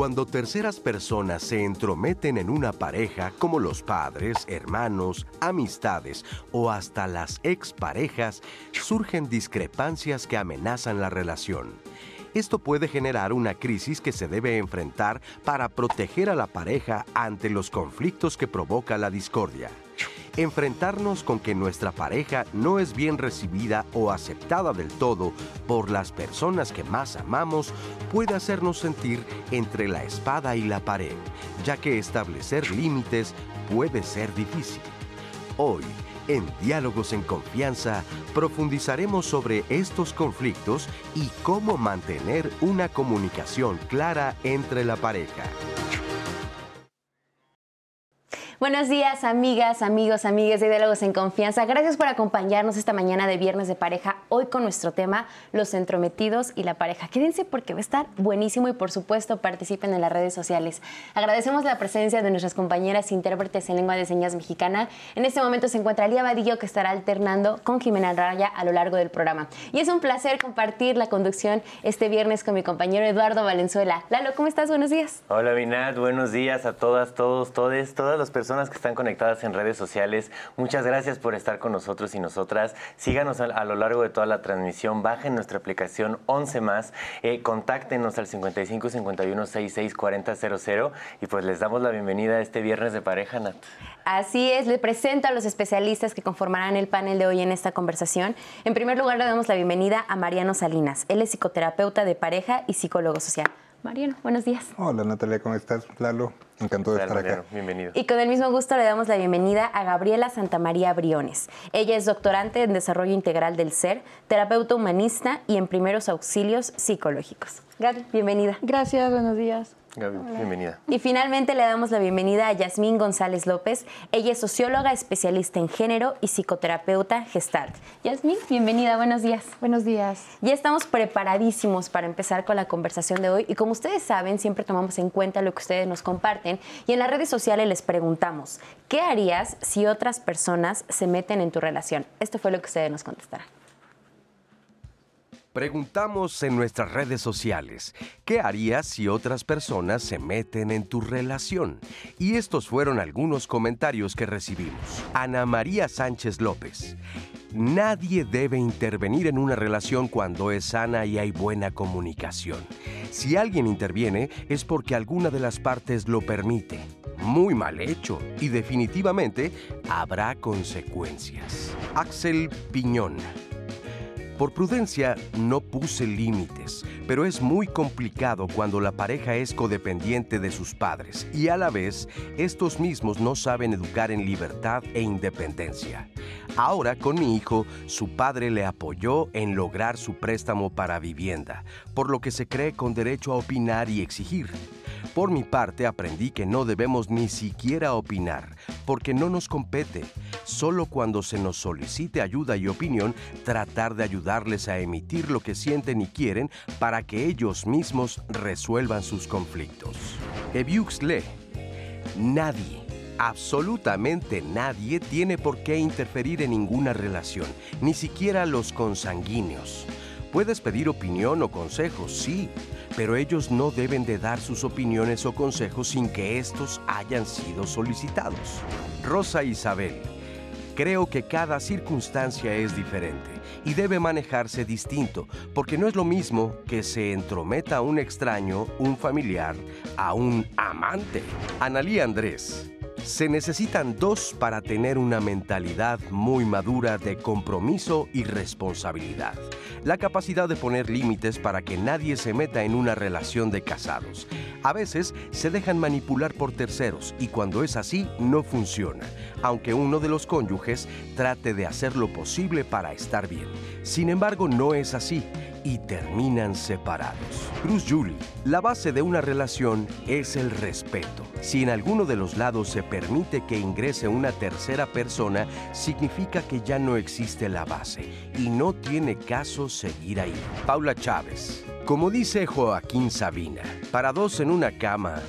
Cuando terceras personas se entrometen en una pareja, como los padres, hermanos, amistades o hasta las exparejas, surgen discrepancias que amenazan la relación. Esto puede generar una crisis que se debe enfrentar para proteger a la pareja ante los conflictos que provoca la discordia. Enfrentarnos con que nuestra pareja no es bien recibida o aceptada del todo por las personas que más amamos puede hacernos sentir entre la espada y la pared, ya que establecer límites puede ser difícil. Hoy, en Diálogos en Confianza, profundizaremos sobre estos conflictos y cómo mantener una comunicación clara entre la pareja. Buenos días, amigas, amigos, amigas de Diálogos en Confianza. Gracias por acompañarnos esta mañana de Viernes de Pareja, hoy con nuestro tema, los entrometidos y la pareja. Quédense porque va a estar buenísimo y por supuesto participen en las redes sociales. Agradecemos la presencia de nuestras compañeras intérpretes en lengua de señas mexicana. En este momento se encuentra Lía Vadillo que estará alternando con Jimena Raya a lo largo del programa. Y es un placer compartir la conducción este viernes con mi compañero Eduardo Valenzuela. Lalo, ¿cómo estás? Buenos días. Hola, Vinat. Buenos días a todas, todos, todes, todas las personas que están conectadas en redes sociales, muchas gracias por estar con nosotros y nosotras. Síganos a, lo largo de toda la transmisión, bajen nuestra aplicación 11 más, eh, contáctenos al 55 51 66 40 00 y pues les damos la bienvenida a este viernes de pareja, Nat. Así es, le presento a los especialistas que conformarán el panel de hoy en esta conversación. En primer lugar, le damos la bienvenida a Mariano Salinas. Él es psicoterapeuta de pareja y psicólogo social. Mariano, buenos días. Hola Natalia, ¿cómo estás? Lalo, encantado de estar acá. Bienvenido. Y con el mismo gusto le damos la bienvenida a Gabriela Santamaría Briones. Ella es doctorante en Desarrollo Integral del Ser, terapeuta humanista y en primeros auxilios psicológicos. Gaby, bienvenida. Gracias, buenos días. Gaby, bienvenida. Y finalmente le damos la bienvenida a Yasmín González López. Ella es socióloga, especialista en género y psicoterapeuta gestalt. Yasmín, bienvenida, buenos días. Buenos días. Ya estamos preparadísimos para empezar con la conversación de hoy y como ustedes saben, siempre tomamos en cuenta lo que ustedes nos comparten y en las redes sociales les preguntamos, ¿qué harías si otras personas se meten en tu relación? Esto fue lo que ustedes nos contestaron. Preguntamos en nuestras redes sociales, ¿qué harías si otras personas se meten en tu relación? Y estos fueron algunos comentarios que recibimos. Ana María Sánchez López. Nadie debe intervenir en una relación cuando es sana y hay buena comunicación. Si alguien interviene es porque alguna de las partes lo permite. Muy mal hecho y definitivamente habrá consecuencias. Axel Piñón. Por prudencia no puse límites, pero es muy complicado cuando la pareja es codependiente de sus padres y a la vez estos mismos no saben educar en libertad e independencia. Ahora con mi hijo, su padre le apoyó en lograr su préstamo para vivienda, por lo que se cree con derecho a opinar y exigir. Por mi parte aprendí que no debemos ni siquiera opinar, porque no nos compete. Solo cuando se nos solicite ayuda y opinión, tratar de ayudarles a emitir lo que sienten y quieren para que ellos mismos resuelvan sus conflictos. Eviux lee, nadie, absolutamente nadie tiene por qué interferir en ninguna relación, ni siquiera los consanguíneos. Puedes pedir opinión o consejos, sí, pero ellos no deben de dar sus opiniones o consejos sin que estos hayan sido solicitados. Rosa Isabel, creo que cada circunstancia es diferente y debe manejarse distinto, porque no es lo mismo que se entrometa un extraño, un familiar, a un amante. Analí Andrés, se necesitan dos para tener una mentalidad muy madura de compromiso y responsabilidad. La capacidad de poner límites para que nadie se meta en una relación de casados. A veces se dejan manipular por terceros y cuando es así no funciona, aunque uno de los cónyuges trate de hacer lo posible para estar bien. Sin embargo, no es así y terminan separados. Bruce Julie, la base de una relación es el respeto. Si en alguno de los lados se permite que ingrese una tercera persona, significa que ya no existe la base y no tiene caso seguir ahí. Paula Chávez, como dice Joaquín Sabina, para dos en una cama,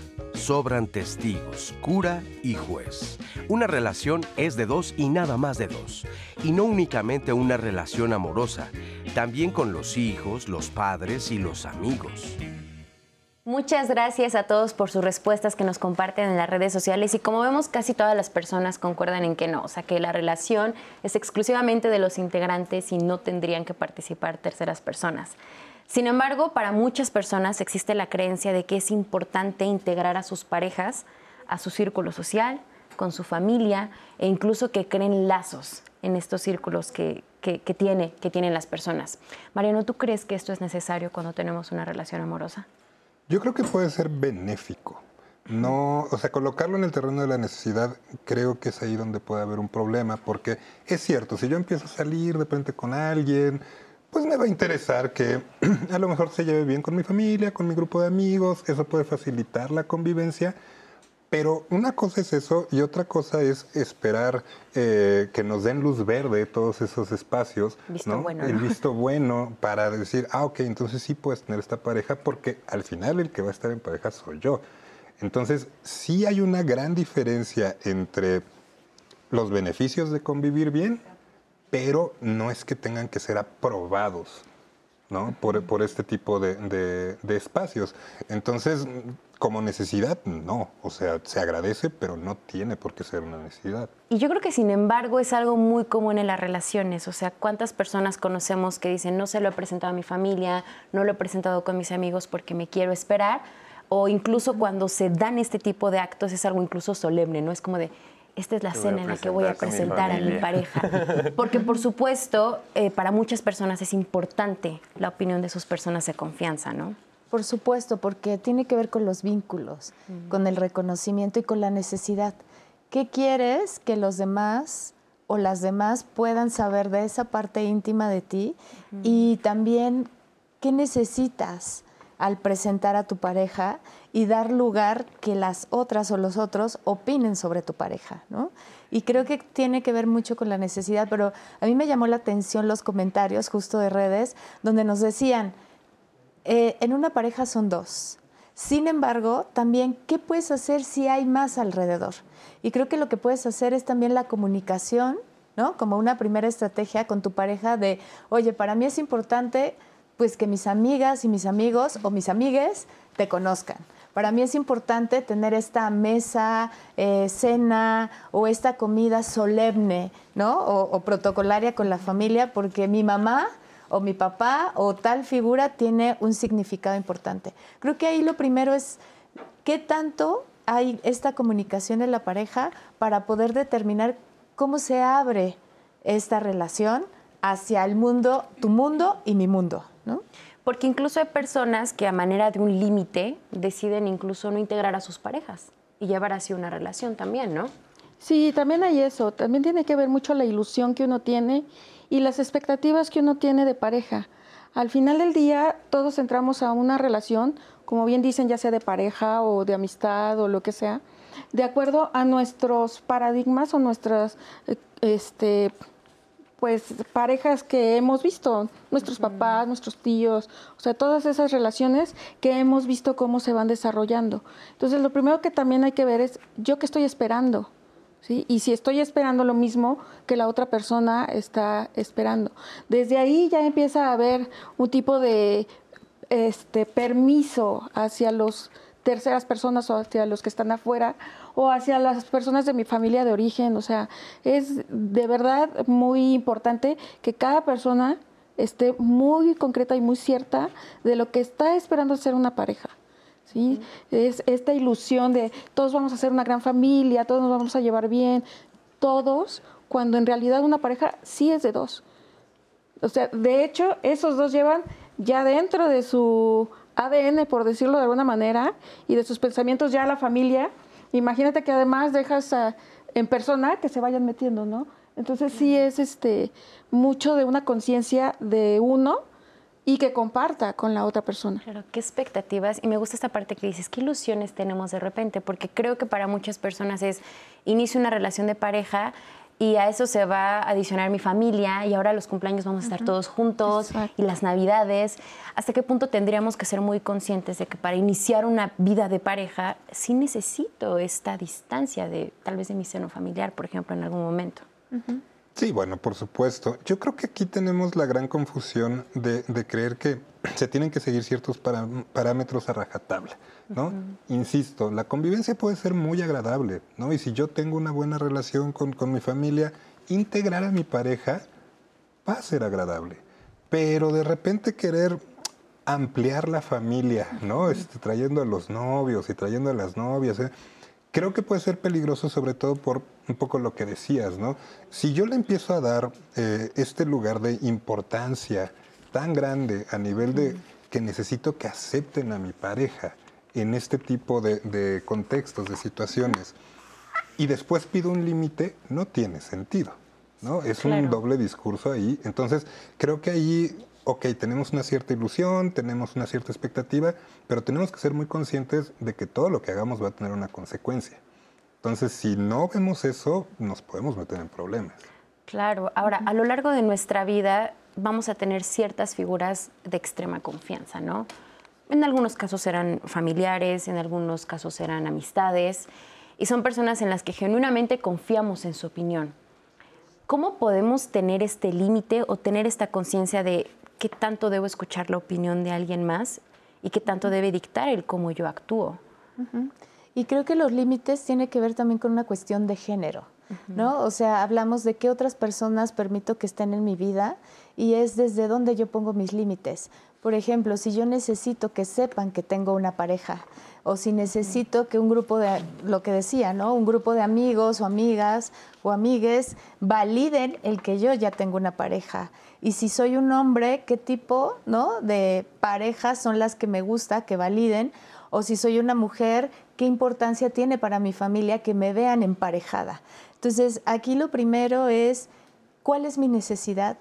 sobran testigos, cura y juez. Una relación es de dos y nada más de dos. Y no únicamente una relación amorosa, también con los hijos, los padres y los amigos. Muchas gracias a todos por sus respuestas que nos comparten en las redes sociales y como vemos casi todas las personas concuerdan en que no, o sea que la relación es exclusivamente de los integrantes y no tendrían que participar terceras personas. Sin embargo, para muchas personas existe la creencia de que es importante integrar a sus parejas a su círculo social, con su familia e incluso que creen lazos en estos círculos que, que, tiene, que tienen las personas. Mariano, ¿tú crees que esto es necesario cuando tenemos una relación amorosa? Yo creo que puede ser benéfico. No, o sea, colocarlo en el terreno de la necesidad creo que es ahí donde puede haber un problema, porque es cierto, si yo empiezo a salir de repente con alguien, pues me va a interesar que a lo mejor se lleve bien con mi familia, con mi grupo de amigos, eso puede facilitar la convivencia, pero una cosa es eso y otra cosa es esperar eh, que nos den luz verde todos esos espacios. Visto bueno, El visto bueno para decir, ah, ok, entonces sí puedes tener esta pareja porque al final el que va a estar en pareja soy yo. Entonces sí hay una gran diferencia entre los beneficios de convivir bien, pero no es que tengan que ser aprobados. ¿no? Por, por este tipo de, de, espacios. Entonces, como necesidad, no. O sea, se agradece, pero no tiene por qué ser una necesidad. Y yo creo que, sin embargo, es algo muy común en las relaciones. O sea, ¿cuántas personas conocemos que dicen, no se lo he presentado a mi familia, no lo he presentado con mis amigos porque me quiero esperar? O incluso cuando se dan este tipo de actos es algo incluso solemne, ¿no? Es como de, esta es la cena en la que voy a presentar a mi pareja. Porque por supuesto, eh, para muchas personas es importante la opinión de sus personas de confianza, ¿no? Por supuesto, porque tiene que ver con los vínculos, con el reconocimiento y con la necesidad. ¿Qué quieres que los demás o las demás puedan saber de esa parte íntima de ti? Y también, ¿qué necesitas? Al presentar a tu pareja y dar lugar que las otras o los otros opinen sobre tu pareja, ¿no? Y creo que tiene que ver mucho con la necesidad, pero a mí me llamó la atención los comentarios justo de redes donde nos decían, eh, en una pareja son dos. Sin embargo, también, ¿qué puedes hacer si hay más alrededor? Y creo que lo que puedes hacer es también la comunicación, ¿no? Como una primera estrategia con tu pareja de, oye, para mí es importante pues que mis amigas y mis amigos o mis amigues te conozcan. Para mí es importante tener esta mesa, eh, cena o esta comida solemne, ¿no? O, protocolaria con la familia, porque mi mamá o mi papá o tal figura tiene un significado importante. Creo que ahí lo primero es qué tanto hay esta comunicación en la pareja para poder determinar cómo se abre esta relación hacia el mundo, tu mundo y mi mundo. Porque incluso hay personas que a manera de un límite deciden incluso no integrar a sus parejas y llevar así una relación también, ¿no? Sí, también hay eso. También tiene que ver mucho la ilusión que uno tiene y las expectativas que uno tiene de pareja. Al final del día, todos entramos a una relación, como bien dicen, ya sea de pareja o de amistad o lo que sea, de acuerdo a nuestros paradigmas o nuestras eh, este, pues parejas que hemos visto, nuestros papás, nuestros tíos, o sea, todas esas relaciones que hemos visto cómo se van desarrollando. Entonces, lo primero que también hay que ver es yo qué estoy esperando, ¿sí? Y si estoy esperando lo mismo que la otra persona está esperando. Desde ahí ya empieza a haber un tipo de este permiso hacia los terceras personas o hacia los que están afuera o hacia las personas de mi familia de origen. O sea, es de verdad muy importante que cada persona esté muy concreta y muy cierta de lo que está esperando ser una pareja. ¿sí? Es esta ilusión de todos vamos a ser una gran familia, todos nos vamos a llevar bien, todos, cuando en realidad una pareja sí es de dos. O sea, de hecho, esos dos llevan ya dentro de su ADN, por decirlo de alguna manera, y de sus pensamientos ya la familia, imagínate que además dejas en persona que se vayan metiendo, ¿no? Entonces sí es este mucho de una conciencia de uno y que comparta con la otra persona. Claro, qué expectativas. Y me gusta esta parte que dices, qué ilusiones tenemos de repente, porque creo que para muchas personas es inicio una relación de pareja y a eso se va a adicionar mi familia y ahora los cumpleaños vamos a estar todos juntos y las navidades. ¿Hasta qué punto tendríamos que ser muy conscientes de que para iniciar una vida de pareja sí necesito esta distancia de tal vez de mi seno familiar, por ejemplo, en algún momento? Sí, bueno, por supuesto. Yo creo que aquí tenemos la gran confusión de, creer que se tienen que seguir ciertos parámetros a rajatabla, ¿no? Insisto, la convivencia puede ser muy agradable, ¿no? Y si yo tengo una buena relación con, con mi familia, integrar a mi pareja va a ser agradable. Pero de repente querer ampliar la familia, ¿no? Este, trayendo a los novios y trayendo a las novias. ¿eh? Creo que puede ser peligroso sobre todo por un poco lo que decías, ¿no? Si yo le empiezo a dar eh, este lugar de importancia tan grande a nivel de que necesito que acepten a mi pareja en este tipo de, contextos, de situaciones, y después pido un límite, no tiene sentido, ¿no? Es un doble discurso ahí. Entonces, creo que ahí ok, tenemos una cierta ilusión, tenemos una cierta expectativa, pero tenemos que ser muy conscientes de que todo lo que hagamos va a tener una consecuencia. Entonces, si no vemos eso, nos podemos meter en problemas. Claro, ahora, a lo largo de nuestra vida vamos a tener ciertas figuras de extrema confianza, ¿no? En algunos casos serán familiares, en algunos casos serán amistades, y son personas en las que genuinamente confiamos en su opinión. ¿Cómo podemos tener este límite o tener esta conciencia de qué tanto debo escuchar la opinión de alguien más y qué tanto debe dictar el cómo yo actúo. Y creo que los límites tienen que ver también con una cuestión de género, ¿no? O sea, hablamos de qué otras personas permito que estén en mi vida y es desde dónde yo pongo mis límites. Por ejemplo, si yo necesito que sepan que tengo una pareja, o si necesito que un grupo de, lo que decía, ¿no? Un grupo de amigos o amigas o amigues validen el que yo ya tengo una pareja y si soy un hombre, qué tipo ¿no? de parejas son las que me gusta, que validen, o si soy una mujer, qué importancia tiene para mi familia que me vean emparejada. Entonces, aquí lo primero es cuál es mi necesidad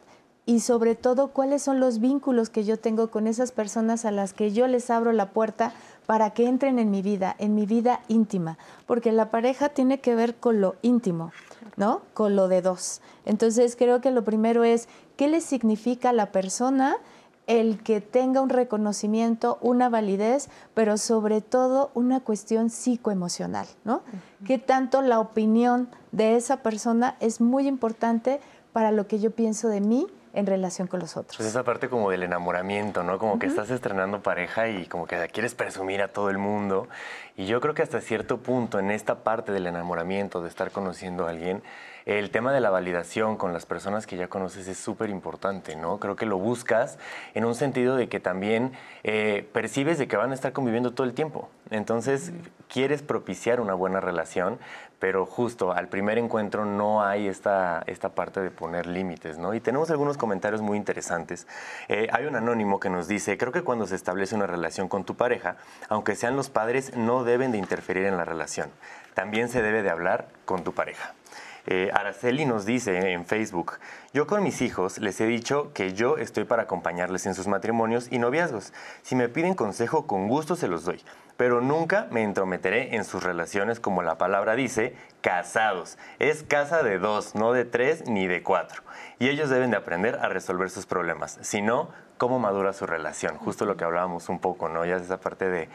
y sobre todo cuáles son los vínculos que yo tengo con esas personas a las que yo les abro la puerta para que entren en mi vida, en mi vida íntima, porque la pareja tiene que ver con lo íntimo, ¿no? Con lo de dos. Entonces, creo que lo primero es qué le significa a la persona el que tenga un reconocimiento, una validez, pero sobre todo una cuestión psicoemocional, ¿no? ¿Qué tanto la opinión de esa persona es muy importante para lo que yo pienso de mí en relación con los otros. Pues esa parte como del enamoramiento, ¿no? Como que estás estrenando pareja y como que quieres presumir a todo el mundo. Y yo creo que hasta cierto punto en esta parte del enamoramiento, de estar conociendo a alguien, el tema de la validación con las personas que ya conoces es súper importante, ¿no? Creo que lo buscas en un sentido de que también eh, percibes de que van a estar conviviendo todo el tiempo. Entonces, quieres propiciar una buena relación, pero justo al primer encuentro no hay esta, esta parte de poner límites, ¿no? Y tenemos algunos comentarios muy interesantes. Eh, hay un anónimo que nos dice, creo que cuando se establece una relación con tu pareja, aunque sean los padres, no deben de interferir en la relación. También se debe de hablar con tu pareja. Eh, Araceli nos dice en Facebook, yo con mis hijos les he dicho que yo estoy para acompañarles en sus matrimonios y noviazgos. Si me piden consejo, con gusto se los doy, pero nunca me entrometeré en sus relaciones como la palabra dice, casados. Es casa de dos, no de tres ni de cuatro. Y ellos deben de aprender a resolver sus problemas. Si no, ¿cómo madura su relación? Justo lo que hablábamos un poco, ¿no? Ya es esa parte de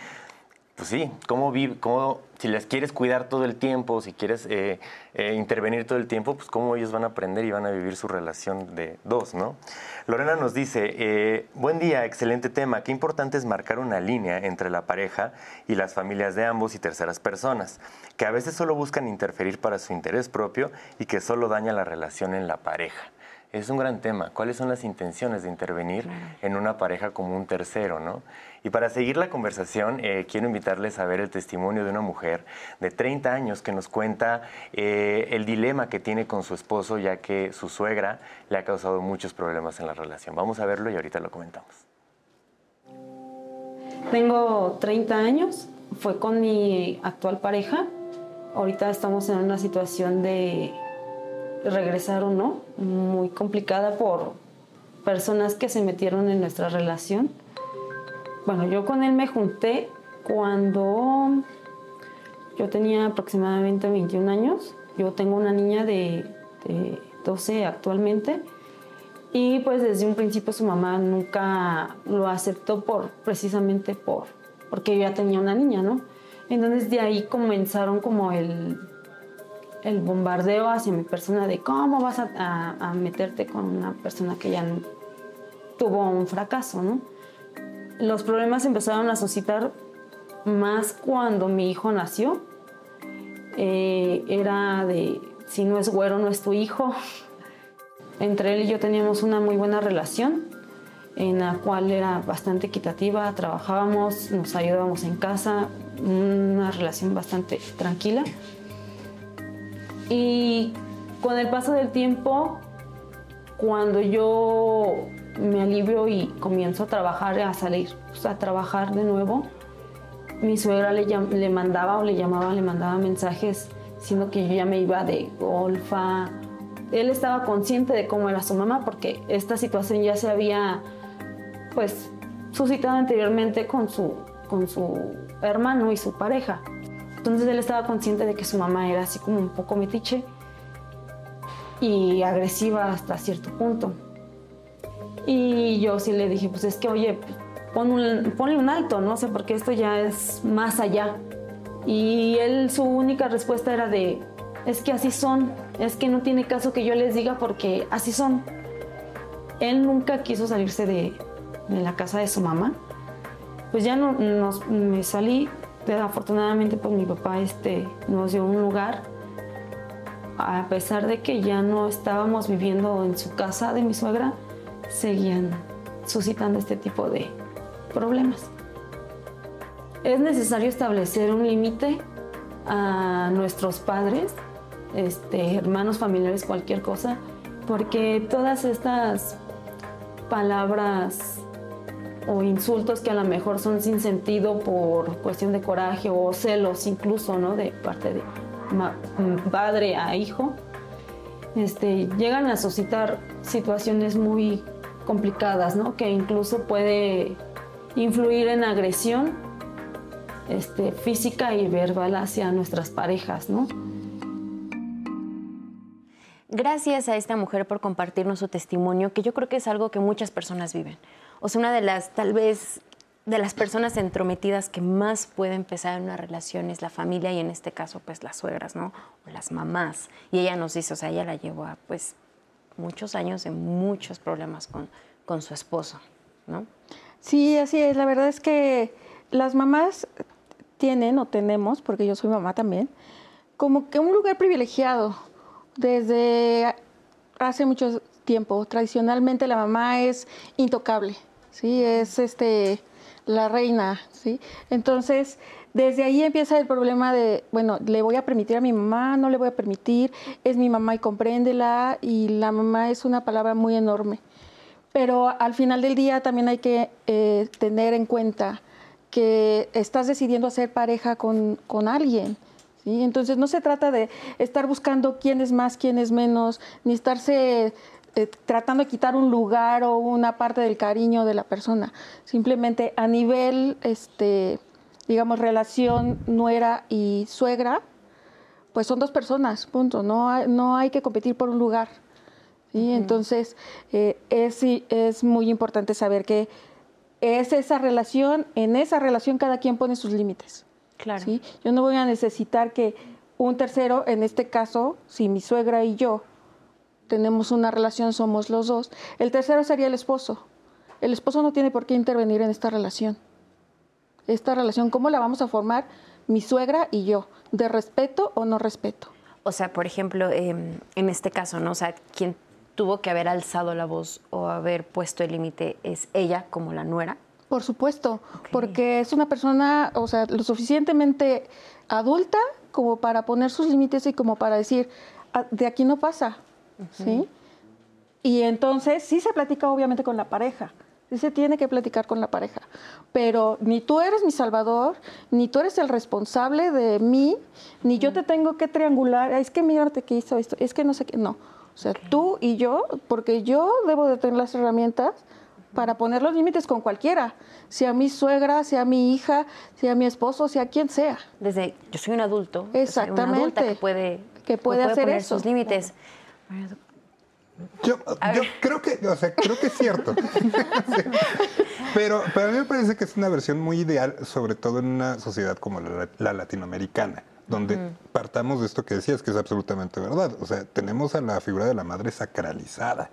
pues sí, cómo, vive, cómo si les quieres cuidar todo el tiempo, si quieres eh, eh, intervenir todo el tiempo, pues cómo ellos van a aprender y van a vivir su relación de dos, ¿no? Lorena nos dice, eh, buen día, excelente tema, qué importante es marcar una línea entre la pareja y las familias de ambos y terceras personas, que a veces solo buscan interferir para su interés propio y que solo daña la relación en la pareja. Es un gran tema. ¿Cuáles son las intenciones de intervenir en una pareja como un tercero, no? Y para seguir la conversación, eh, quiero invitarles a ver el testimonio de una mujer de 30 años que nos cuenta eh, el dilema que tiene con su esposo, ya que su suegra le ha causado muchos problemas en la relación. Vamos a verlo y ahorita lo comentamos. Tengo 30 años, fue con mi actual pareja. Ahorita estamos en una situación de regresar o no, muy complicada por personas que se metieron en nuestra relación bueno, yo con él me junté cuando yo tenía aproximadamente 21 años. Yo tengo una niña de, 12 actualmente. Y pues desde un principio su mamá nunca lo aceptó por precisamente por porque yo ya tenía una niña, ¿no? Entonces de ahí comenzaron como el, el bombardeo hacia mi persona de cómo vas a, meterte con una persona que ya tuvo un fracaso, los problemas empezaron a suscitar más cuando mi hijo nació. Eh, era de, si no es güero, no es tu hijo. Entre él y yo teníamos una muy buena relación, en la cual era bastante equitativa, trabajábamos, nos ayudábamos en casa, una relación bastante tranquila. Y con el paso del tiempo, cuando yo me alivio y comienzo a trabajar, a salir, a trabajar de nuevo, mi suegra le, le, mandaba o le llamaba, le mandaba mensajes diciendo que yo ya me iba de golfa. Él estaba consciente de cómo era su mamá porque esta situación ya se había pues suscitado anteriormente con su, con su hermano y su pareja. Entonces él estaba consciente de que su mamá era así como un poco metiche y agresiva hasta cierto punto. Y yo sí le dije, pues es que, oye, pon un, ponle un alto, no sé, porque esto ya es más allá. Y él, su única respuesta era de, es que así son, es que no tiene caso que yo les diga porque así son. Él nunca quiso salirse de, de la casa de su mamá. Pues ya no, nos, me salí, afortunadamente pues mi papá este, nos dio un lugar, a pesar de que ya no estábamos viviendo en su casa de mi suegra, seguían suscitando este tipo de problemas. Es necesario establecer un límite a nuestros padres, este, hermanos, familiares, cualquier cosa, porque todas estas palabras o insultos que a lo mejor son sin sentido por cuestión de coraje o celos incluso, ¿no? De parte de padre a hijo, este, llegan a suscitar situaciones muy complicadas, ¿no? Que incluso puede influir en agresión este, física y verbal hacia nuestras parejas, ¿no? Gracias a esta mujer por compartirnos su testimonio, que yo creo que es algo que muchas personas viven. O sea, una de las, tal vez, de las personas entrometidas que más puede empezar en una relación es la familia y en este caso, pues las suegras, ¿no? O las mamás. Y ella nos dice, o sea, ella la llevó a, pues, muchos años en muchos problemas con, con su esposo, ¿no? Sí, así es. La verdad es que las mamás tienen o tenemos, porque yo soy mamá también, como que un lugar privilegiado. Desde hace mucho tiempo, tradicionalmente la mamá es intocable, ¿sí? Es este, la reina, ¿sí? Entonces, desde ahí empieza el problema de, bueno, le voy a permitir a mi mamá, no le voy a permitir, es mi mamá y compréndela, y la mamá es una palabra muy enorme. Pero al final del día también hay que eh, tener en cuenta que estás decidiendo hacer pareja con, con alguien. ¿Sí? Entonces no se trata de estar buscando quién es más, quién es menos, ni estarse eh, tratando de quitar un lugar o una parte del cariño de la persona. Simplemente a nivel, este, digamos, relación nuera y suegra, pues son dos personas, punto. No no hay que competir por un lugar. Entonces, eh, es, es muy importante saber que es esa relación, en esa relación cada quien pone sus límites. Claro. Yo no voy a necesitar que un tercero, en este caso, si mi suegra y yo tenemos una relación, somos los dos, el tercero sería el esposo. El esposo no tiene por qué intervenir en esta relación. Esta relación, ¿cómo la vamos a formar mi suegra y yo? ¿De respeto o no respeto? O sea, por ejemplo, em, en este caso, ¿no? O sea, quien tuvo que haber alzado la voz o haber puesto el límite es ella como la nuera? Por supuesto, porque es una persona, o sea, lo suficientemente adulta como para poner sus límites y como para decir, ah, de aquí no pasa, ¿sí? Y entonces sí se platica obviamente con la pareja, sí se tiene que platicar con la pareja, pero ni tú eres mi salvador, ni tú eres el responsable de mí, ni yo te tengo que triangular, es que mírate que hizo esto, es que no sé qué, no. O sea, tú y yo, porque yo debo de tener las herramientas para poner los límites con cualquiera, sea mi suegra, sea mi hija, sea mi esposo, sea quien sea. Desde yo soy un adulto, exactamente, una que puede que puede, hacer poner esos límites. Yo, creo que, o sea, creo que es cierto. pero, pero a mí me parece que es una versión muy ideal, sobre todo en una sociedad como la latinoamericana donde partamos de esto que decías, que es absolutamente verdad. O sea, tenemos a la figura de la madre sacralizada.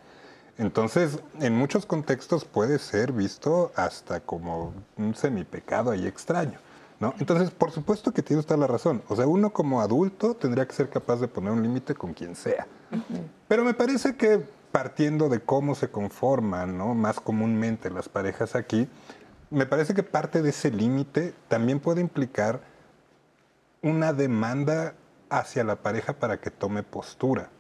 Entonces, en muchos contextos puede ser visto hasta como un semipecado ahí extraño. ¿no? Entonces, por supuesto que tiene usted la razón. O sea, uno como adulto tendría que ser capaz de poner un límite con quien sea. Pero me parece que partiendo de cómo se conforman ¿no? más comúnmente las parejas aquí, me parece que parte de ese límite también puede implicar una demanda hacia la pareja para que tome postura.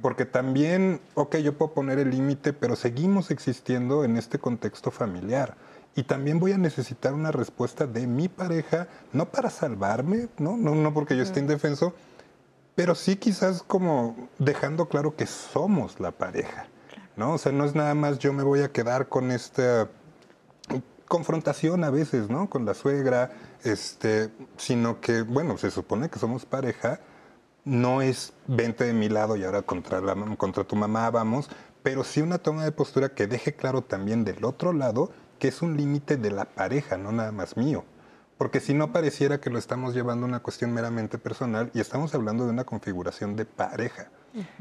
Porque también, ok, yo puedo poner el límite, pero seguimos existiendo en este contexto familiar. Y también voy a necesitar una respuesta de mi pareja, no para salvarme, no, no, no porque yo esté indefenso, pero sí quizás como dejando claro que somos la pareja, ¿no? O sea, no es nada más yo me voy a quedar con esta confrontación a veces, ¿no? Con la suegra, este, sino que, bueno, se supone que somos pareja, no es vente de mi lado y ahora contra, la, contra tu mamá vamos, pero sí una toma de postura que deje claro también del otro lado que es un límite de la pareja, no nada más mío. Porque si no pareciera que lo estamos llevando a una cuestión meramente personal y estamos hablando de una configuración de pareja.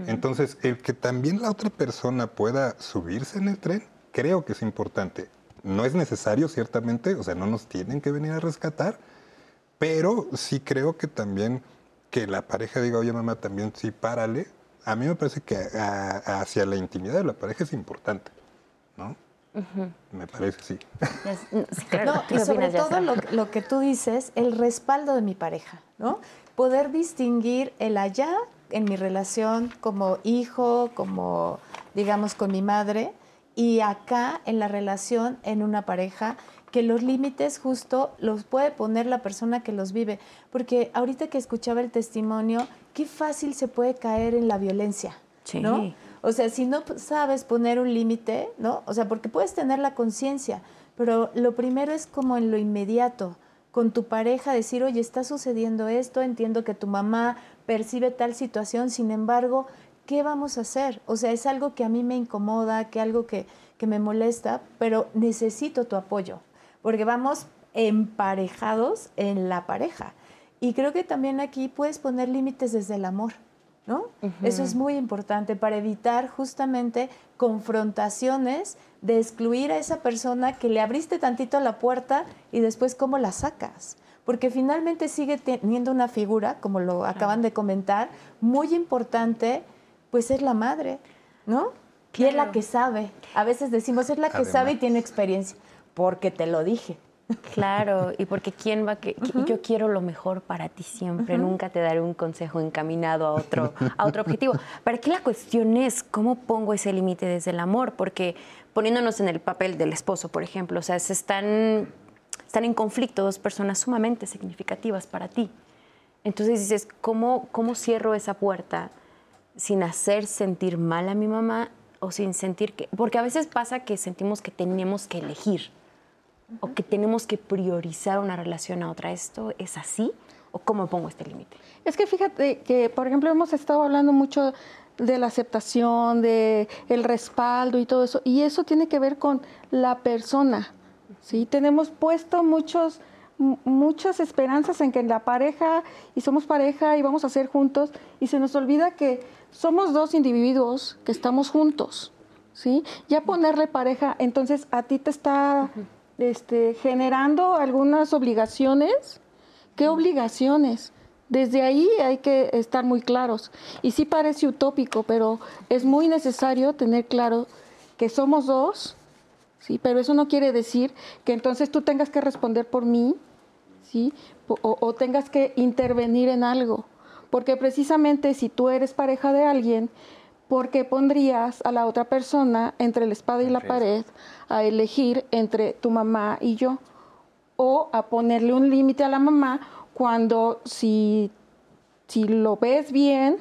Entonces, el que también la otra persona pueda subirse en el tren, creo que es importante. No es necesario, ciertamente, o sea, no nos tienen que venir a rescatar, pero sí creo que también que la pareja diga, oye mamá, también sí, párale. A mí me parece que hacia la intimidad de la pareja es importante, ¿no? Me parece, sí. no, y sobre todo lo, lo, que tú dices, el respaldo de mi pareja, ¿no? Poder distinguir el allá en mi relación como hijo, como, digamos, con mi madre, y acá en la relación en una pareja que los límites justo los puede poner la persona que los vive. Porque ahorita que escuchaba el testimonio, qué fácil se puede caer en la violencia, ¿no? O sea, si no sabes poner un límite, ¿no? O sea, porque puedes tener la conciencia, pero lo primero es como en lo inmediato, con tu pareja decir, oye, está sucediendo esto, entiendo que tu mamá percibe tal situación, sin embargo, ¿qué vamos a hacer? O sea, es algo que a mí me incomoda, que algo que, que me molesta, pero necesito tu apoyo, porque vamos emparejados en la pareja. Y creo que también aquí puedes poner límites desde el amor, ¿no? Eso es muy importante para evitar justamente confrontaciones de excluir a esa persona que le abriste tantito la puerta y después cómo la sacas. Porque finalmente sigue teniendo una figura, como lo acaban de comentar, muy importante, pues es la madre, ¿no? Y es la que sabe. A veces decimos, es la que sabe y tiene experiencia, porque te lo dije. Claro, y porque quién va que yo quiero lo mejor para ti siempre, nunca te daré un consejo encaminado a otro a otro objetivo. Para aquí la cuestión es cómo pongo ese límite desde el amor, porque poniéndonos en el papel del esposo, por ejemplo, o sea, se están están en conflicto dos personas sumamente significativas para ti. Entonces dices, ¿cómo cómo cierro esa puerta sin hacer sentir mal a mi mamá o sin sentir que porque a veces pasa que sentimos que tenemos que elegir o que tenemos que priorizar una relación a otra. ¿Esto es así? ¿O cómo pongo este límite? Es que fíjate que, por ejemplo, hemos estado hablando mucho de la aceptación, de el respaldo y todo eso, y eso tiene que ver con la persona. ¿sí? Tenemos puesto muchos, muchas esperanzas en que la pareja, y somos pareja y vamos a ser juntos, y se nos olvida que somos dos individuos que estamos juntos. ¿sí? Ya ponerle pareja, entonces a ti te está este, generando algunas obligaciones. ¿Qué obligaciones? Desde ahí hay que estar muy claros. Y sí parece utópico, pero es muy necesario tener claro que somos dos, ¿sí? pero eso no quiere decir que entonces tú tengas que responder por mí, ¿sí? o, o tengas que intervenir en algo. Porque precisamente si tú eres pareja de alguien, ¿por qué pondrías a la otra persona entre la espada y la pared a elegir entre tu mamá y yo? O a ponerle un límite a la mamá cuando si, si lo ves bien,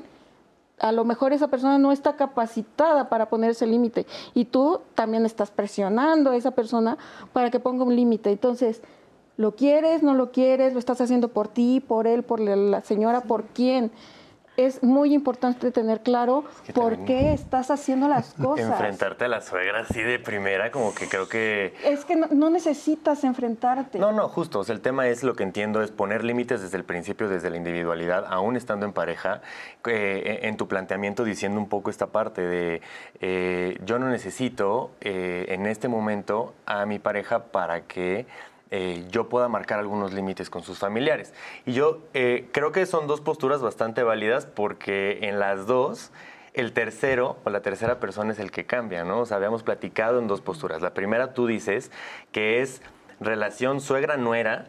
a lo mejor esa persona no está capacitada para poner ese límite y tú también estás presionando a esa persona para que ponga un límite. Entonces, ¿lo quieres, no lo quieres? ¿Lo estás haciendo por ti, por él, por la señora, por quién? Es muy importante tener claro por qué estás haciendo las cosas. Enfrentarte a la suegra así de primera, como que creo que... Es que no, necesitas enfrentarte. No, no, justo. el tema es lo que entiendo, es poner límites desde el principio, desde la individualidad, aún estando en pareja, eh, en tu planteamiento diciendo un poco esta parte de eh, yo no necesito eh, en este momento a mi pareja para que eh, yo pueda marcar algunos límites con sus familiares. Y yo eh, creo que son dos posturas bastante válidas porque en las dos el tercero o la tercera persona es el que cambia, ¿no? O sea, habíamos platicado en dos posturas. La primera tú dices que es relación suegra-nuera,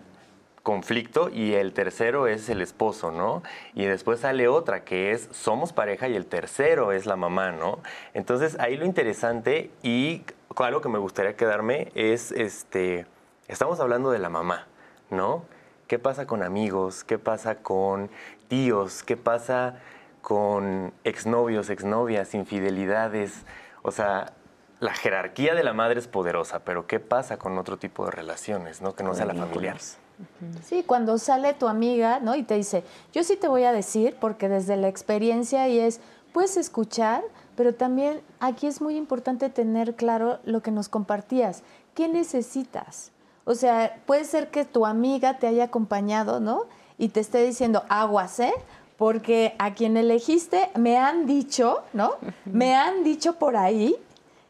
conflicto, y el tercero es el esposo, ¿no? Y después sale otra que es somos pareja y el tercero es la mamá, ¿no? Entonces ahí lo interesante y algo que me gustaría quedarme es este Estamos hablando de la mamá, ¿no? ¿Qué pasa con amigos? ¿Qué pasa con tíos? ¿Qué pasa con exnovios, exnovias, infidelidades? O sea, la jerarquía de la madre es poderosa, pero ¿qué pasa con otro tipo de relaciones, ¿no? Que no sea la familiar. Sí, cuando sale tu amiga, ¿no? Y te dice, yo sí te voy a decir, porque desde la experiencia y es, puedes escuchar, pero también aquí es muy importante tener claro lo que nos compartías. ¿Qué necesitas? O sea, puede ser que tu amiga te haya acompañado, ¿no? Y te esté diciendo, aguas, ¿eh? Porque a quien elegiste me han dicho, ¿no? Me han dicho por ahí.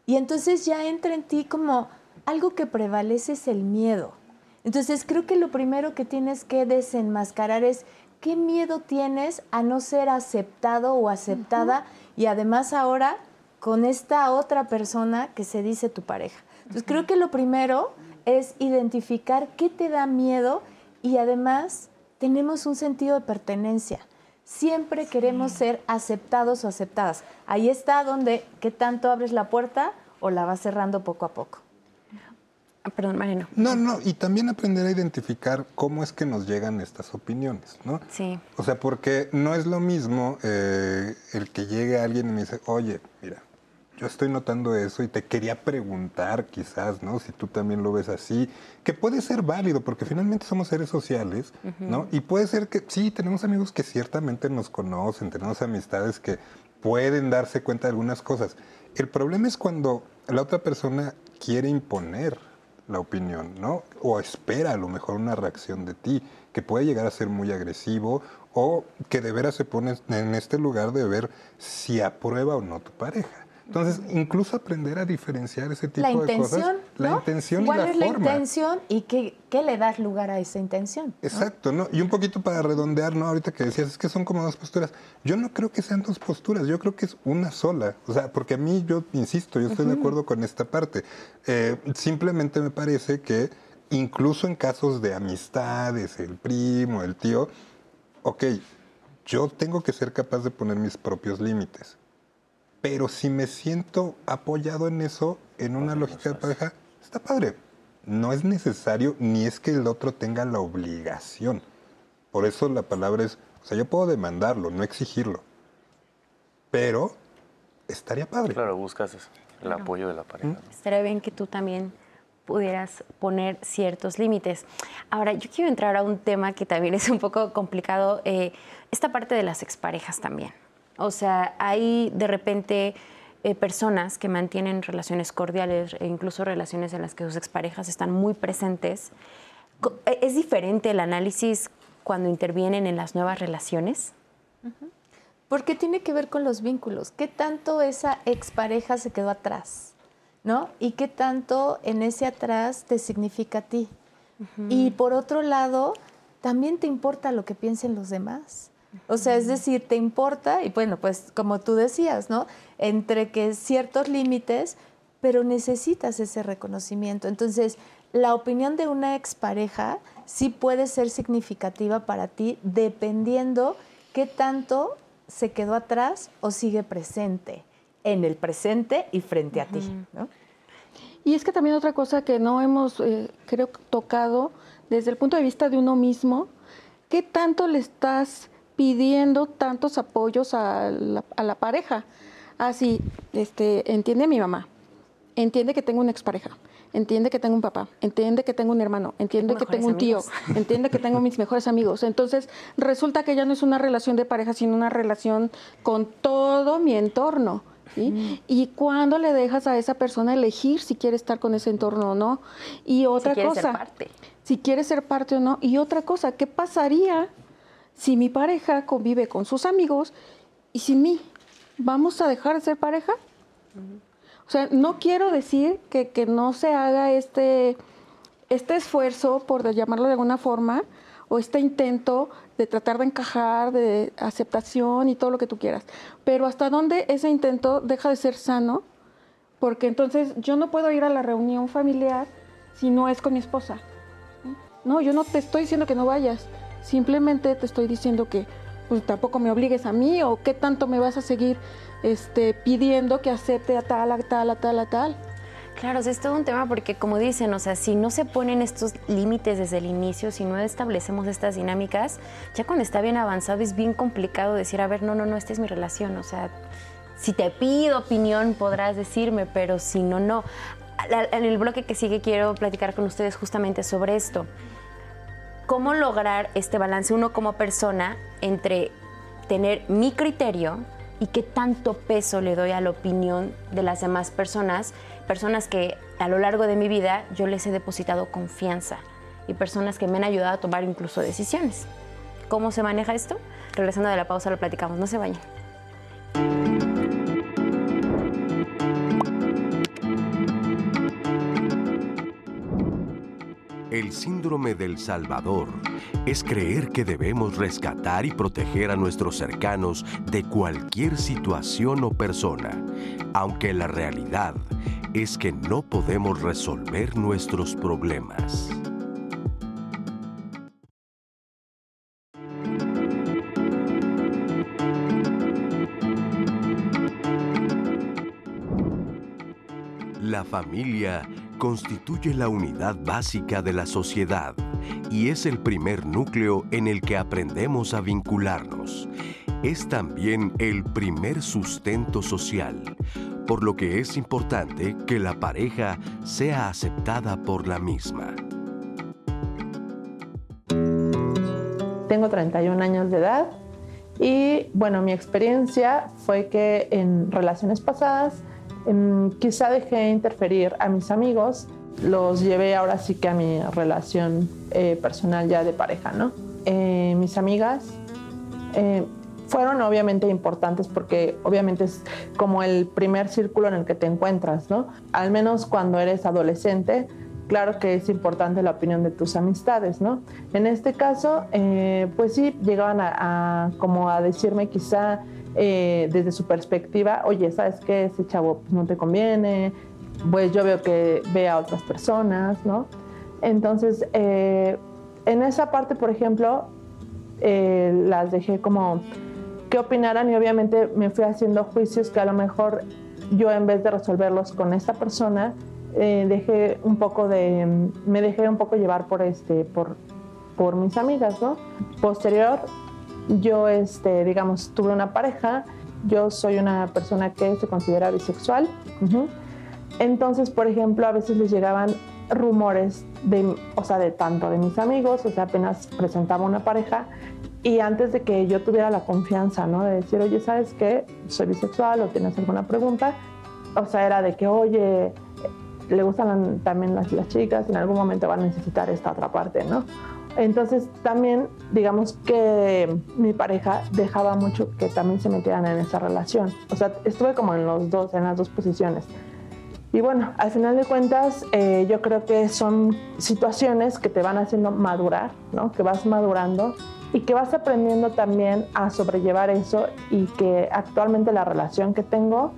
Y entonces ya entra en ti como algo que prevalece es el miedo. Entonces creo que lo primero que tienes que desenmascarar es qué miedo tienes a no ser aceptado o aceptada y además ahora con esta otra persona que se dice tu pareja. Entonces creo que lo primero es identificar qué te da miedo y además tenemos un sentido de pertenencia. Siempre queremos ser aceptados o aceptadas. Ahí está donde qué tanto abres la puerta o la vas cerrando poco a poco. Perdón, Mariano. No, no, y también aprender a identificar cómo es que nos llegan estas opiniones, ¿no? Sí. O sea, porque no es lo mismo eh, el que llegue alguien y me dice, oye, mira, yo estoy notando eso y te quería preguntar quizás, ¿no? Si tú también lo ves así, que puede ser válido porque finalmente somos seres sociales, ¿no? Y puede ser que sí, tenemos amigos que ciertamente nos conocen, tenemos amistades que pueden darse cuenta de algunas cosas. El problema es cuando la otra persona quiere imponer la opinión, ¿no? O espera a lo mejor una reacción de ti, que puede llegar a ser muy agresivo o que de veras se pone en este lugar de ver si aprueba o no tu pareja. Entonces, incluso aprender a diferenciar ese tipo de cosas. La intención ¿Cuál y la es la intención y qué, qué, le das lugar a esa intención? Exacto, ¿no? Y un poquito para redondear, ¿no? Ahorita que decías, es que son como dos posturas. Yo no creo que sean dos posturas, yo creo que es una sola. O sea, porque a mí, yo insisto, yo estoy de acuerdo con esta parte. Eh, simplemente me parece que incluso en casos de amistades, el primo, el tío, ok, yo tengo que ser capaz de poner mis propios límites pero si me siento apoyado en eso, en una lógica de pareja, está padre. No es necesario ni es que el otro tenga la obligación. Por eso la palabra es, o sea, yo puedo demandarlo, no exigirlo. Pero estaría padre. Claro, buscas el apoyo de la pareja. Estaría bien que tú también pudieras poner ciertos límites. Ahora, yo quiero entrar a un tema que también es un poco complicado, eh, esta parte de las exparejas también. O sea, hay de repente eh, personas que mantienen relaciones cordiales e incluso relaciones en las que sus exparejas están muy presentes. E, ¿Es diferente el análisis cuando intervienen en las nuevas relaciones? Porque tiene que ver con los vínculos. ¿Qué tanto esa expareja se quedó atrás? ¿No? Y qué tanto en ese atrás te significa a ti. Y por otro lado, también te importa lo que piensen los demás. O sea, es decir, te importa, y bueno, pues como tú decías, ¿no? Entre que ciertos límites, pero necesitas ese reconocimiento. Entonces, la opinión de una expareja sí puede ser significativa para ti dependiendo qué tanto se quedó atrás o sigue presente en el presente y frente a ti. ¿no? Y es que también otra cosa que no hemos, eh, creo, tocado desde el punto de vista de uno mismo, ¿qué tanto le estás pidiendo tantos apoyos a la, pareja. Así, este, entiende mi mamá, entiende que tengo una expareja, entiende que tengo un papá, entiende que tengo un hermano, entiende que tengo un tío, entiende que tengo mis mejores amigos. Entonces, resulta que ya no es una relación de pareja, sino una relación con todo mi entorno. Y cuando le dejas a esa persona elegir si quiere estar con ese entorno o no. Y otra si cosa, ser parte. si quiere ser parte o no. Y otra cosa, ¿qué pasaría si mi pareja convive con sus amigos y sin mí? ¿Vamos a dejar de ser pareja? O sea, no quiero decir que, que no se haga este, este esfuerzo, por llamarlo de alguna forma, o este intento de tratar de encajar, de aceptación y todo lo que tú quieras. Pero hasta dónde ese intento deja de ser sano, porque entonces yo no puedo ir a la reunión familiar si no es con mi esposa. No, yo no te estoy diciendo que no vayas, simplemente te estoy diciendo que pues tampoco me obligues a mí o qué tanto me vas a seguir este, pidiendo que acepte a tal, a tal, a tal, a tal. Claro, es todo un tema porque como dicen, o sea, si no se ponen estos límites desde el inicio, si no establecemos estas dinámicas, ya cuando está bien avanzado es bien complicado decir, a ver, no, no, no, esta es mi relación, o sea, si te pido opinión podrás decirme, pero si no, no. En el bloque que sigue quiero platicar con ustedes justamente sobre esto. ¿Cómo lograr este balance uno como persona entre tener mi criterio, y qué tanto peso le doy a la opinión de las demás personas, personas que a lo largo de mi vida yo les he depositado confianza y personas que me han ayudado a tomar incluso decisiones. ¿Cómo se maneja esto? Regresando de la pausa lo platicamos, no se vayan. El síndrome del Salvador es creer que debemos rescatar y proteger a nuestros cercanos de cualquier situación o persona, aunque la realidad es que no podemos resolver nuestros problemas. La familia constituye la unidad básica de la sociedad y es el primer núcleo en el que aprendemos a vincularnos. Es también el primer sustento social, por lo que es importante que la pareja sea aceptada por la misma. Tengo 31 años de edad y bueno, mi experiencia fue que en relaciones pasadas quizá dejé interferir a mis amigos, los llevé ahora sí que a mi relación eh, personal ya de pareja, ¿no? Eh, mis amigas eh, fueron obviamente importantes porque obviamente es como el primer círculo en el que te encuentras, ¿no? Al menos cuando eres adolescente, claro que es importante la opinión de tus amistades, ¿no? En este caso, pues sí, llegaban a, a, como a decirme quizá eh, desde su perspectiva, oye, ¿sabes qué? Ese chavo pues, no te conviene, pues yo veo que ve a otras personas, ¿no? Entonces, eh, en esa parte, por ejemplo, eh, las dejé como que opinaran y obviamente me fui haciendo juicios que a lo mejor yo en vez de resolverlos con esta persona, dejé un poco de, me dejé un poco llevar por, este, por, por mis amigas, ¿no? Posterior, yo, este, digamos, tuve una pareja, yo soy una persona que se considera bisexual. Entonces, por ejemplo, a veces les llegaban rumores de, o sea, de tanto de mis amigos, o sea, apenas presentaba una pareja y antes de que yo tuviera la confianza, ¿no? De decir, oye, ¿sabes qué? Soy bisexual o tienes alguna pregunta. O sea, era de que, oye, le gustan también las, las chicas, en algún momento van a necesitar esta otra parte, ¿no? Entonces también, digamos que mi pareja dejaba mucho que también se metieran en esa relación. O sea, estuve como en los dos, en las dos posiciones. Y bueno, al final de cuentas, eh, yo creo que son situaciones que te van haciendo madurar, ¿no? Que vas madurando y que vas aprendiendo también a sobrellevar eso y que actualmente la relación que tengo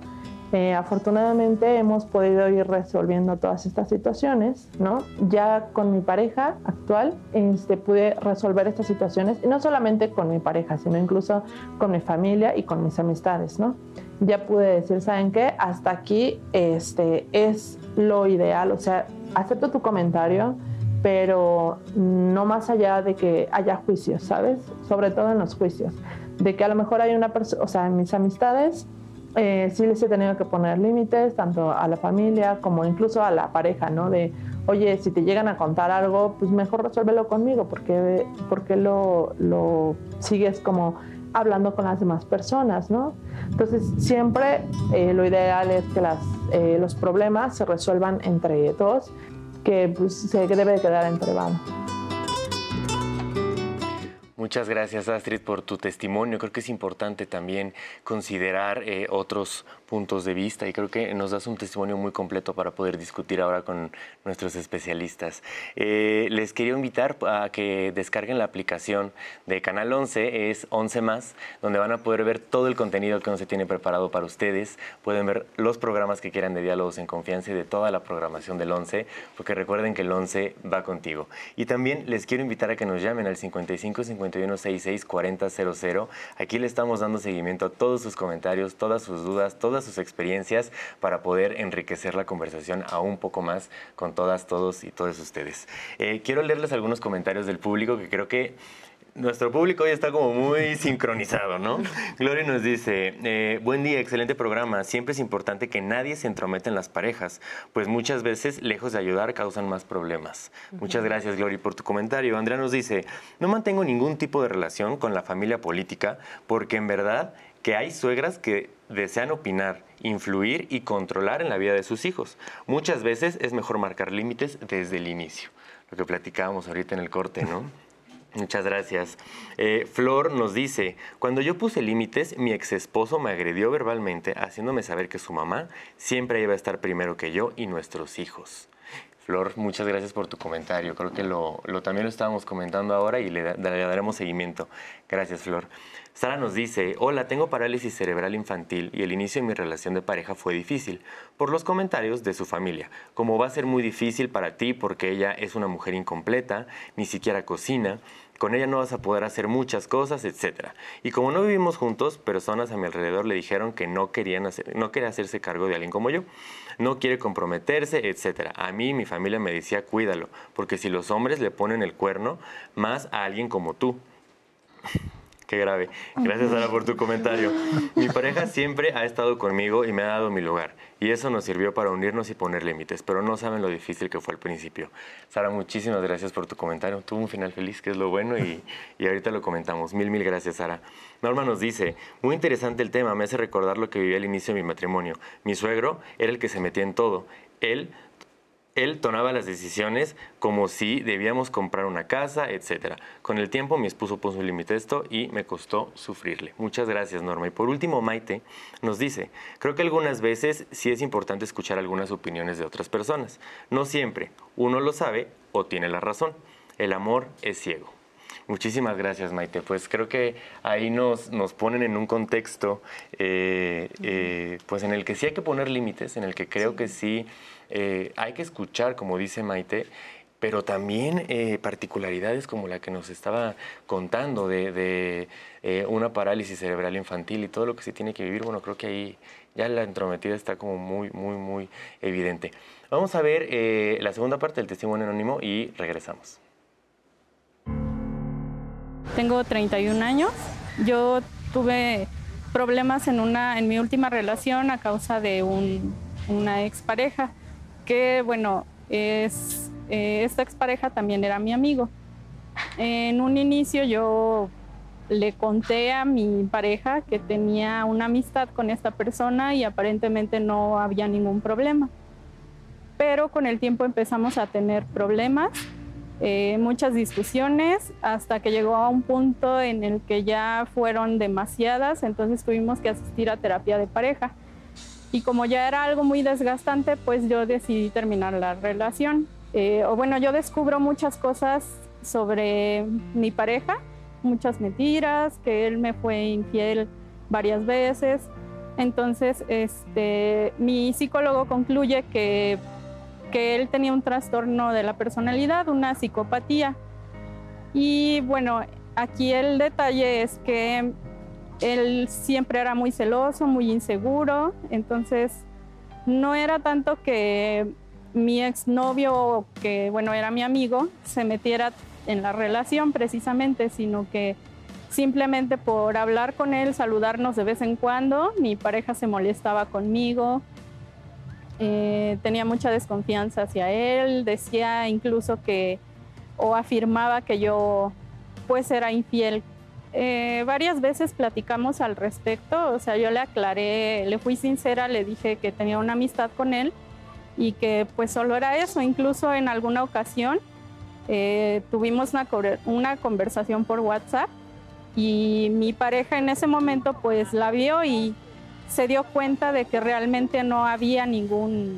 eh, afortunadamente hemos podido ir resolviendo todas estas situaciones, ¿no? Ya con mi pareja actual este, pude resolver estas situaciones, y no solamente con mi pareja, sino incluso con mi familia y con mis amistades, ¿no? Ya pude decir, ¿saben qué? Hasta aquí este, es lo ideal, o sea, acepto tu comentario, pero no más allá de que haya juicios, ¿sabes? Sobre todo en los juicios. De que a lo mejor hay una persona, o sea, en mis amistades, eh, sí les he tenido que poner límites, tanto a la familia como incluso a la pareja, ¿no? De, oye, si te llegan a contar algo, pues mejor resuélvelo conmigo, porque, porque lo, lo sigues como hablando con las demás personas, ¿no? Entonces, siempre eh, lo ideal es que las, eh, los problemas se resuelvan entre dos, que pues, se debe quedar entre vano. Muchas gracias Astrid por tu testimonio. Creo que es importante también considerar eh, otros puntos de vista y creo que nos das un testimonio muy completo para poder discutir ahora con nuestros especialistas. Eh, les quería invitar a que descarguen la aplicación de Canal 11, es 11 más, donde van a poder ver todo el contenido que 11 tiene preparado para ustedes. Pueden ver los programas que quieran de diálogos en confianza y de toda la programación del 11, porque recuerden que el 11 va contigo. Y también les quiero invitar a que nos llamen al 55 51 66 40 00. Aquí le estamos dando seguimiento a todos sus comentarios, todas sus dudas, todas sus experiencias para poder enriquecer la conversación aún un poco más con todas, todos y todos ustedes. Eh, quiero leerles algunos comentarios del público que creo que nuestro público hoy está como muy sincronizado, ¿no? Gloria nos dice, eh, buen día, excelente programa. Siempre es importante que nadie se entrometa en las parejas, pues muchas veces, lejos de ayudar, causan más problemas. Muchas gracias, Gloria, por tu comentario. Andrea nos dice, no mantengo ningún tipo de relación con la familia política, porque en verdad que hay suegras que desean opinar, influir y controlar en la vida de sus hijos. Muchas veces es mejor marcar límites desde el inicio. Lo que platicábamos ahorita en el corte, ¿no? Muchas gracias. Eh, Flor nos dice, cuando yo puse límites, mi ex esposo me agredió verbalmente, haciéndome saber que su mamá siempre iba a estar primero que yo y nuestros hijos. Flor, muchas gracias por tu comentario. Creo que lo, también lo estábamos comentando ahora y le, le daremos seguimiento. Gracias, Flor. Sara nos dice, hola, tengo parálisis cerebral infantil y el inicio de mi relación de pareja fue difícil, por los comentarios de su familia, como va a ser muy difícil para ti porque ella es una mujer incompleta, ni siquiera cocina, con ella no vas a poder hacer muchas cosas, etc. Y como no vivimos juntos, personas a mi alrededor le dijeron que no, querían hacer, no quería hacerse cargo de alguien como yo, no quiere comprometerse, etc. A mí mi familia me decía, cuídalo, porque si los hombres le ponen el cuerno, más a alguien como tú. Qué grave. Gracias, Sara, por tu comentario. Mi pareja siempre ha estado conmigo y me ha dado mi lugar. Y eso nos sirvió para unirnos y poner límites, pero no saben lo difícil que fue al principio. Sara, muchísimas gracias por tu comentario. Tuvo un final feliz, que es lo bueno, y, y ahorita lo comentamos. Mil, mil gracias, Sara. Norma nos dice, muy interesante el tema, me hace recordar lo que viví al inicio de mi matrimonio. Mi suegro era el que se metía en todo. Él él tomaba las decisiones como si debíamos comprar una casa, etc. Con el tiempo mi esposo puso un límite a esto y me costó sufrirle. Muchas gracias, Norma. Y por último, Maite nos dice, creo que algunas veces sí es importante escuchar algunas opiniones de otras personas. No siempre. Uno lo sabe o tiene la razón. El amor es ciego. Muchísimas gracias, Maite. Pues creo que ahí nos, nos ponen en un contexto eh, eh, pues en el que sí hay que poner límites, en el que creo que sí eh, hay que escuchar, como dice Maite, pero también eh, particularidades como la que nos estaba contando de, eh, una parálisis cerebral infantil y todo lo que se tiene que vivir, bueno, creo que ahí ya la entrometida está como muy, muy, muy evidente. Vamos a ver la segunda parte del testimonio anónimo y regresamos. Tengo 31 años. Yo tuve problemas en, una, en mi última relación a causa de un, una expareja que bueno, es, eh, esta expareja también era mi amigo. En un inicio yo le conté a mi pareja que tenía una amistad con esta persona y aparentemente no había ningún problema. Pero con el tiempo empezamos a tener problemas, eh, muchas discusiones, hasta que llegó a un punto en el que ya fueron demasiadas, entonces tuvimos que asistir a terapia de pareja. Y como ya era algo muy desgastante, pues yo decidí terminar la relación. Eh, o bueno, yo descubro muchas cosas sobre mi pareja, muchas mentiras, que él me fue infiel varias veces. Entonces, este, mi psicólogo concluye que, que él tenía un trastorno de la personalidad, una psicopatía. Y bueno, aquí el detalle es que él siempre era muy celoso, muy inseguro, entonces no era tanto que mi exnovio, que bueno, era mi amigo, se metiera en la relación precisamente, sino que simplemente por hablar con él, saludarnos de vez en cuando, mi pareja se molestaba conmigo, eh, tenía mucha desconfianza hacia él, decía incluso que o afirmaba que yo pues era infiel. Eh, varias veces platicamos al respecto, o sea, yo le aclaré, le fui sincera, le dije que tenía una amistad con él y que pues solo era eso, incluso en alguna ocasión eh, tuvimos una, una conversación por WhatsApp y mi pareja en ese momento pues la vio y se dio cuenta de que realmente no había ningún,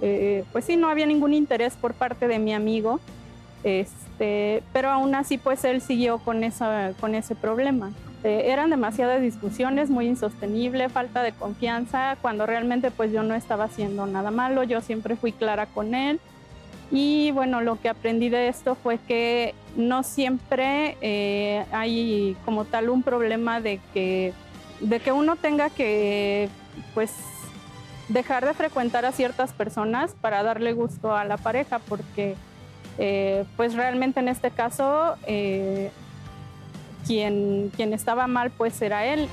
eh, pues sí, no había ningún interés por parte de mi amigo, este, pero aún así pues él siguió con, esa, con ese problema. Eh, eran demasiadas discusiones, muy insostenible, falta de confianza, cuando realmente pues yo no estaba haciendo nada malo, yo siempre fui clara con él. Y bueno, lo que aprendí de esto fue que no siempre eh, hay como tal un problema de que de que uno tenga que, pues, dejar de frecuentar a ciertas personas para darle gusto a la pareja, porque, eh, pues, realmente en este caso, eh, quien, quien estaba mal, pues, era él.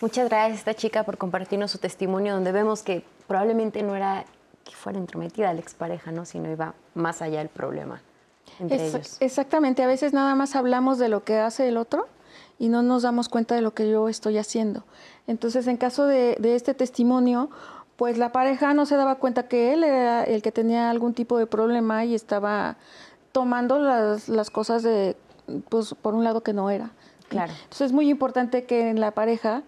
Muchas gracias a esta chica por compartirnos su testimonio, donde vemos que probablemente no era que fuera entrometida la expareja, ¿no? sino iba más allá del problema entre ellos. Exactamente, a veces nada más hablamos de lo que hace el otro y no nos damos cuenta de lo que yo estoy haciendo. Entonces, en caso de, este testimonio, pues la pareja no se daba cuenta que él era el que tenía algún tipo de problema y estaba tomando las, las cosas de, pues, por un lado que no era. Claro. Entonces es muy importante que en la pareja,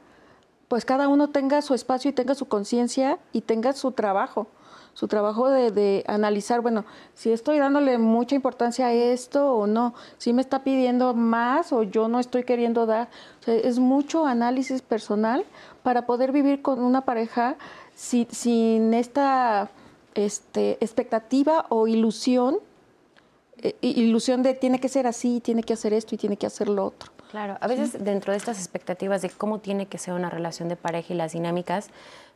pues cada uno tenga su espacio y tenga su conciencia y tenga su trabajo su trabajo de, analizar, bueno, si estoy dándole mucha importancia a esto o no, si me está pidiendo más o yo no estoy queriendo dar. es mucho análisis personal para poder vivir con una pareja sin, esta este, expectativa o ilusión, eh, ilusión de tiene que ser así, tiene que hacer esto y tiene que hacer lo otro. Claro, a veces dentro de estas expectativas de cómo tiene que ser una relación de pareja y las dinámicas,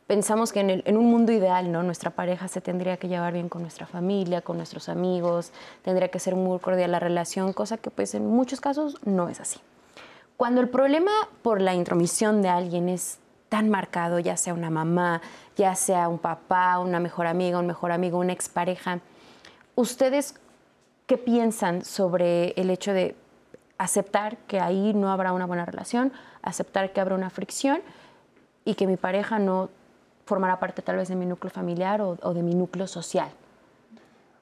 pensamos que en, un mundo ideal, ¿no? Nuestra pareja se tendría que llevar bien con nuestra familia, con nuestros amigos, tendría que ser muy cordial la relación, cosa que pues en muchos casos no es así. Cuando el problema por la intromisión de alguien es tan marcado, ya sea una mamá, ya sea un papá, una mejor amiga, un mejor amigo, una expareja, ¿ustedes qué piensan sobre el hecho de aceptar que ahí no habrá una buena relación, aceptar que habrá una fricción y que mi pareja no formará parte tal vez de mi núcleo familiar o, de mi núcleo social.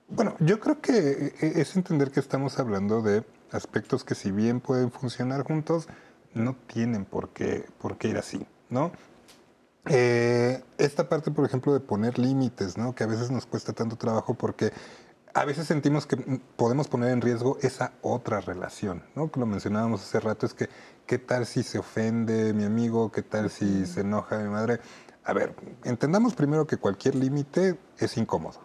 Bueno, yo creo que es entender que estamos hablando de aspectos que si bien pueden funcionar juntos, no tienen por qué, por qué ir así, ¿no? Eh, esta parte, por ejemplo, de poner límites, ¿no? Que a veces nos cuesta tanto trabajo porque a veces sentimos que podemos poner en riesgo esa otra relación, ¿no? Que lo mencionábamos hace rato, es que, ¿qué tal si se ofende mi amigo? ¿Qué tal si se enoja mi madre? A ver, entendamos primero que cualquier límite es incómodo.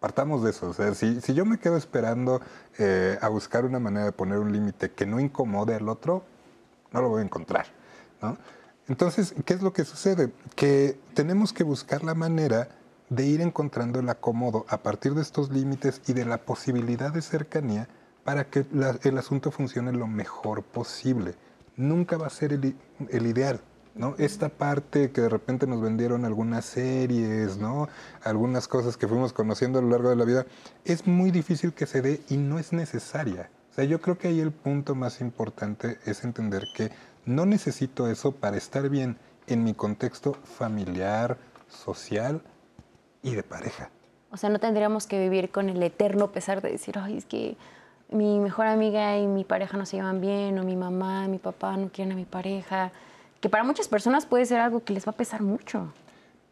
Partamos de eso. O sea, si, yo me quedo esperando eh, a buscar una manera de poner un límite que no incomode al otro, no lo voy a encontrar. Entonces, ¿qué es lo que sucede? Que tenemos que buscar la manera de ir encontrando el acomodo a partir de estos límites y de la posibilidad de cercanía para que el asunto funcione lo mejor posible. Nunca va a ser el ideal, ¿no? Esta parte que de repente nos vendieron algunas series, ¿no? Algunas cosas que fuimos conociendo a lo largo de la vida, es muy difícil que se dé y no es necesaria. O sea, yo creo que ahí el punto más importante es entender que no necesito eso para estar bien en mi contexto familiar, social y de pareja. O sea, no tendríamos que vivir con el eterno pesar de decir, ay, es que mi mejor amiga y mi pareja no se llevan bien, o mi mamá, y mi papá no quieren a mi pareja que para muchas personas puede ser algo que les va a pesar mucho.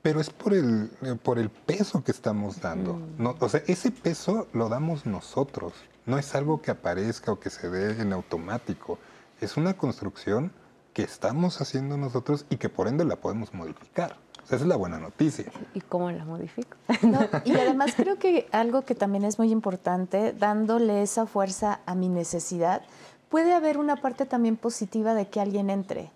Pero es por el, por el peso que estamos dando. Mm. No, o sea, ese peso lo damos nosotros. No es algo que aparezca o que se dé en automático. Es una construcción que estamos haciendo nosotros y que por ende la podemos modificar. O sea, esa es la buena noticia. ¿Y cómo la modifico? y además creo que algo que también es muy importante, dándole esa fuerza a mi necesidad, puede haber una parte también positiva de que alguien entre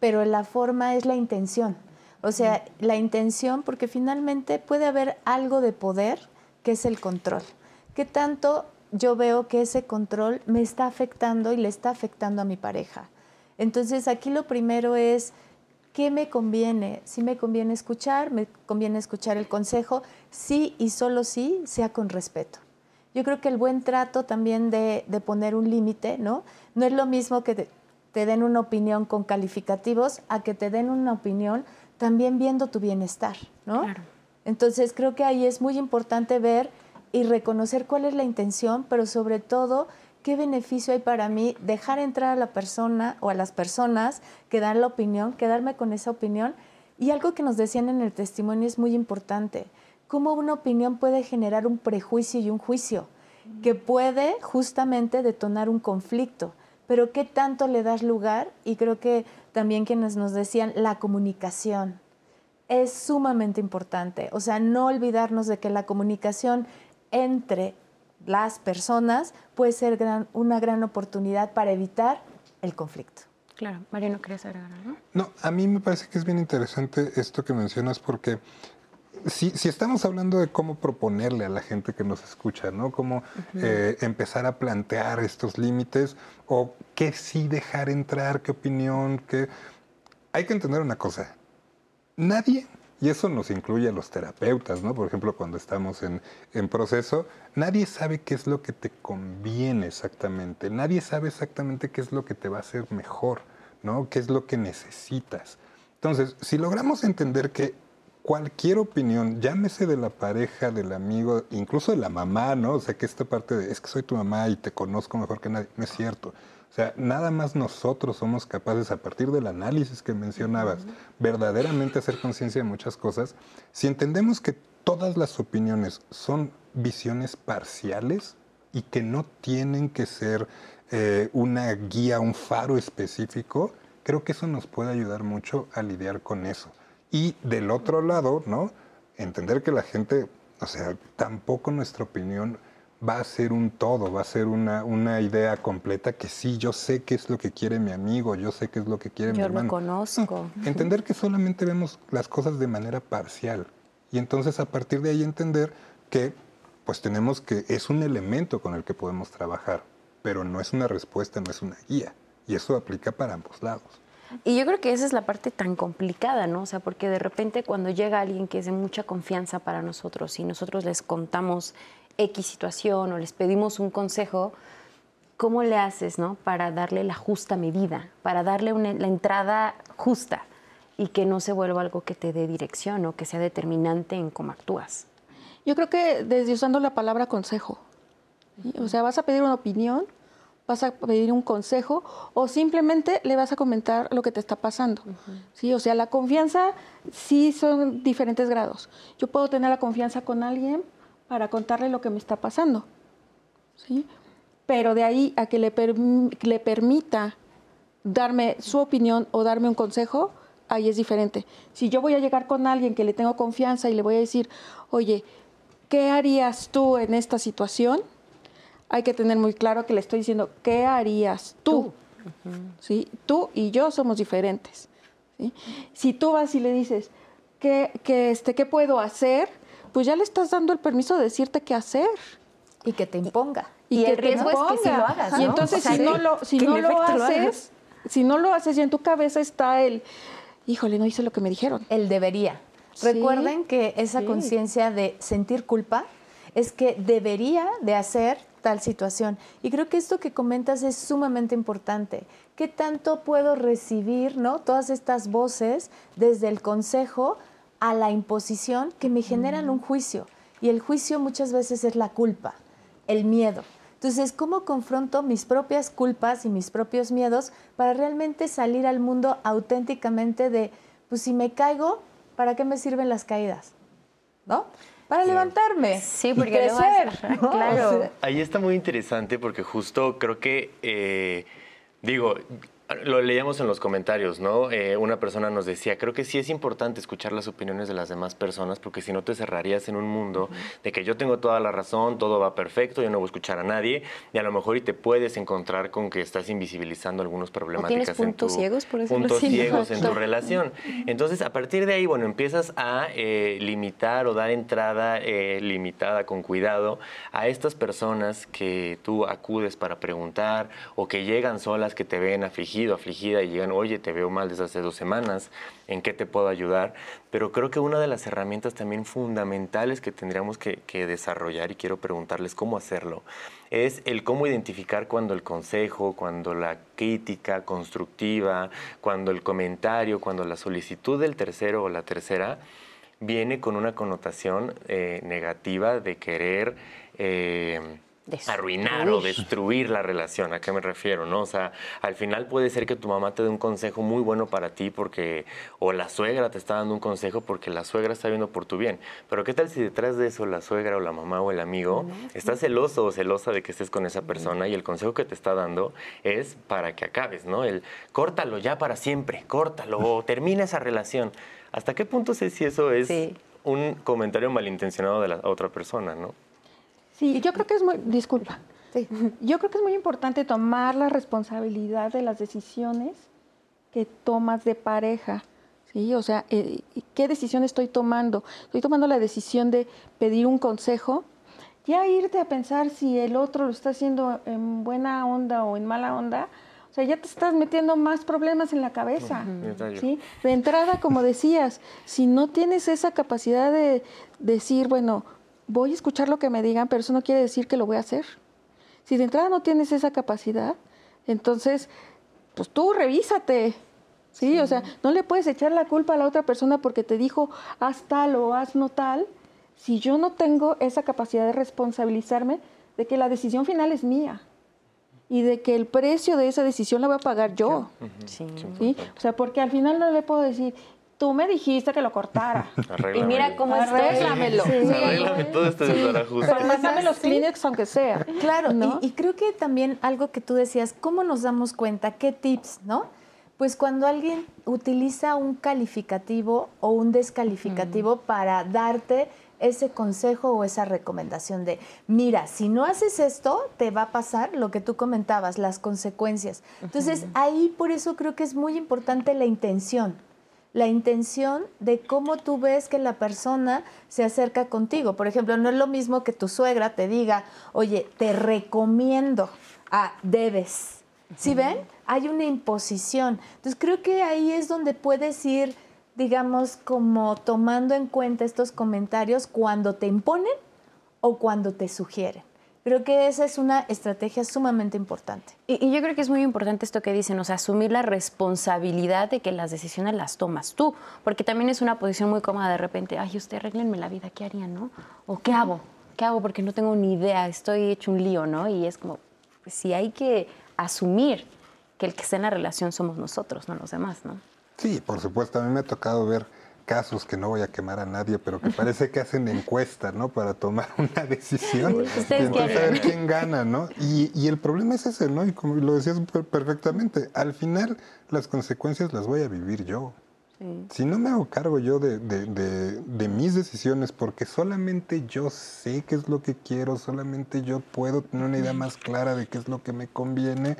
pero la forma es la intención. O sea, la intención, porque finalmente puede haber algo de poder que es el control. ¿Qué tanto yo veo que ese control me está afectando y le está afectando a mi pareja. Entonces aquí lo primero es, ¿qué me conviene? Si me conviene escuchar, me conviene escuchar el consejo, sí y solo sí, sea con respeto. Yo creo que el buen trato también de, poner un límite, ¿no? No es lo mismo que te, te den una opinión con calificativos a que te den una opinión también viendo tu bienestar, ¿no? Claro. Entonces creo que ahí es muy importante ver y reconocer cuál es la intención, pero sobre todo qué beneficio hay para mí dejar entrar a la persona o a las personas que dan la opinión, quedarme con esa opinión. Y algo que nos decían en el testimonio es muy importante, cómo una opinión puede generar un prejuicio y un juicio, que puede justamente detonar un conflicto, pero qué tanto le das lugar, y creo que también quienes nos decían la comunicación es sumamente importante, o sea, no olvidarnos de que la comunicación entre las personas puede ser una gran oportunidad para evitar el conflicto. Claro, Mariano, ¿querías agregar algo? No, a mí me parece que es bien interesante esto que mencionas porque si, estamos hablando de cómo proponerle a la gente que nos escucha, ¿no? Cómo eh, empezar a plantear estos límites o qué sí dejar entrar, qué opinión, qué... Hay que entender una cosa. Nadie y eso nos incluye a los terapeutas, ¿no? Por ejemplo, cuando estamos en, proceso, nadie sabe qué es lo que te conviene exactamente, nadie sabe exactamente qué es lo que te va a hacer mejor, ¿no? ¿Qué es lo que necesitas? Entonces, si logramos entender que cualquier opinión, llámese de la pareja, del amigo, incluso de la mamá, ¿no? O sea, que esta parte de, es que soy tu mamá y te conozco mejor que nadie, no es cierto. O sea, nada más nosotros somos capaces, a partir del análisis que mencionabas, verdaderamente hacer conciencia de muchas cosas. Si entendemos que todas las opiniones son visiones parciales y que no tienen que ser eh, una guía, un faro específico, creo que eso nos puede ayudar mucho a lidiar con eso. Y del otro lado, ¿no? Entender que la gente, o sea, tampoco nuestra opinión va a ser un todo, va a ser una, una, idea completa que sí, yo sé qué es lo que quiere mi amigo, yo sé qué es lo que quiere mi hermano. Yo lo conozco. Entender que solamente vemos las cosas de manera parcial y entonces a partir de ahí entender que pues tenemos que, es un elemento con el que podemos trabajar, pero no es una respuesta, no es una guía. Y eso aplica para ambos lados. Y yo creo que esa es la parte tan complicada, ¿no? O sea, porque de repente cuando llega alguien que es de mucha confianza para nosotros y nosotros les contamos X situación o les pedimos un consejo, ¿cómo le haces ¿no? para darle la justa medida, para darle la entrada justa y que no se vuelva algo que te dé dirección o que sea determinante en cómo actúas? Yo creo que desde usando la palabra consejo, o sea, vas a pedir una opinión, vas a pedir un consejo o simplemente le vas a comentar lo que te está pasando. ¿sí? O sea, la confianza sí son diferentes grados. Yo puedo tener la confianza con alguien, para contarle lo que me está pasando. ¿sí? Pero de ahí a que le, le permita darme su opinión o darme un consejo, ahí es diferente. Si yo voy a llegar con alguien que le tengo confianza y le voy a decir, oye, ¿qué harías tú en esta situación? Hay que tener muy claro que le estoy diciendo, ¿qué harías tú? ¿Sí? Tú y yo somos diferentes. Si tú vas y le dices, ¿qué, qué, este, ¿qué puedo hacer? pues ya le estás dando el permiso de decirte qué hacer. Y que te imponga. Y, que el riesgo es que lo hagas. Y entonces, si no lo, si no lo haces, si no lo haces y en tu cabeza está el, híjole, no hice lo que me dijeron. El debería. Recuerden que esa conciencia de sentir culpa es que debería de hacer tal situación. Y creo que esto que comentas es sumamente importante. ¿Qué tanto puedo recibir, no? Todas estas voces desde el consejo a la imposición que me generan un juicio. Y el juicio muchas veces es la culpa, el miedo. Entonces, ¿cómo confronto mis propias culpas y mis propios miedos para realmente salir al mundo auténticamente de, pues si me caigo, ¿para qué me sirven las caídas? ¿No? Para levantarme. Sí, porque y crecer. Claro. Ahí está muy interesante porque justo creo que, eh, digo, Lo leíamos en los comentarios, ¿no? Eh, una persona nos decía, creo que sí es importante escuchar las opiniones de las demás personas porque si no te cerrarías en un mundo de que yo tengo toda la razón, todo va perfecto, yo no voy a escuchar a nadie y a lo mejor y te puedes encontrar con que estás invisibilizando algunos problemáticas puntos en tu, ciegos, por puntos así. ciegos en tu relación. Entonces, a partir de ahí, bueno, empiezas a eh, limitar o dar entrada eh, limitada con cuidado a estas personas que tú acudes para preguntar o que llegan solas, que te ven afligidas afligida y llegan, oye, te veo mal desde hace dos semanas, ¿en qué te puedo ayudar? Pero creo que una de las herramientas también fundamentales que tendríamos que, desarrollar, y quiero preguntarles cómo hacerlo, es el cómo identificar cuando el consejo, cuando la crítica constructiva, cuando el comentario, cuando la solicitud del tercero o la tercera viene con una connotación eh, negativa de querer... Eh, arruinar o destruir la relación. ¿A qué me refiero? ¿no? O sea, al final puede ser que tu mamá te dé un consejo muy bueno para ti porque, o la suegra te está dando un consejo porque la suegra está viendo por tu bien. Pero ¿qué tal si detrás de eso la suegra o la mamá o el amigo está celoso o celosa de que estés con esa persona y el consejo que te está dando es para que acabes, ¿no? El córtalo ya para siempre, córtalo o termina esa relación. ¿Hasta qué punto sé si eso es un comentario malintencionado de la otra persona, ¿no? Sí, yo creo que es muy, disculpa, yo creo que es muy importante tomar la responsabilidad de las decisiones que tomas de pareja. ¿sí? O sea, eh, ¿qué decisión estoy tomando? Estoy tomando la decisión de pedir un consejo, ya irte a pensar si el otro lo está haciendo en buena onda o en mala onda. O sea, ya te estás metiendo más problemas en la cabeza. ¿sí? De entrada, como decías, si no tienes esa capacidad de decir, bueno, voy a escuchar lo que me digan, pero eso no quiere decir que lo voy a hacer. Si de entrada no tienes esa capacidad, entonces, pues tú revísate. ¿sí? O sea, no le puedes echar la culpa a la otra persona porque te dijo haz tal o haz no tal, si yo no tengo esa capacidad de responsabilizarme de que la decisión final es mía y de que el precio de esa decisión la voy a pagar yo. Sí. ¿sí? O sea, porque al final no le puedo decir, Tú me dijiste que lo cortara. y mira cómo estoy. Arréglamelo. Sí. Arréglame todo este desbarajuste. Pero pásame los Kleenex aunque sea. Claro, y, creo que también algo que tú decías, ¿cómo nos damos cuenta? ¿Qué tips, no? Pues cuando alguien utiliza un calificativo o un descalificativo mm. para darte ese consejo o esa recomendación de, mira, si no haces esto, te va a pasar lo que tú comentabas, las consecuencias. Entonces, ahí por eso creo que es muy importante la intención la intención de cómo tú ves que la persona se acerca contigo. Por ejemplo, no es lo mismo que tu suegra te diga, oye, te recomiendo a debes. ¿Sí ven? Hay una imposición. Entonces creo que ahí es donde puedes ir, digamos, como tomando en cuenta estos comentarios cuando te imponen o cuando te sugieren. Creo que esa es una estrategia sumamente importante. Y, yo creo que es muy importante esto que dicen, o sea, asumir la responsabilidad de que las decisiones las tomas tú, porque también es una posición muy cómoda de repente, ay, usted arreglenme la vida, ¿qué harían, no? ¿O qué hago? ¿Qué hago? Porque no tengo ni idea, estoy hecho un lío, ¿no? Y es como, pues sí hay que asumir que el que está en la relación somos nosotros, no los demás, ¿no? Sí, por supuesto, a mí me ha tocado ver casos que no voy a quemar a nadie, pero que parece que hacen encuesta, ¿no? Para tomar una decisión. y entonces a ver quién gana, ¿no? Y, el problema es ese, ¿no? Y como lo decías perfectamente, al final las consecuencias las voy a vivir yo. Si no me hago cargo yo de, de, mis decisiones, porque solamente yo sé qué es lo que quiero, solamente yo puedo tener una idea más clara de qué es lo que me conviene,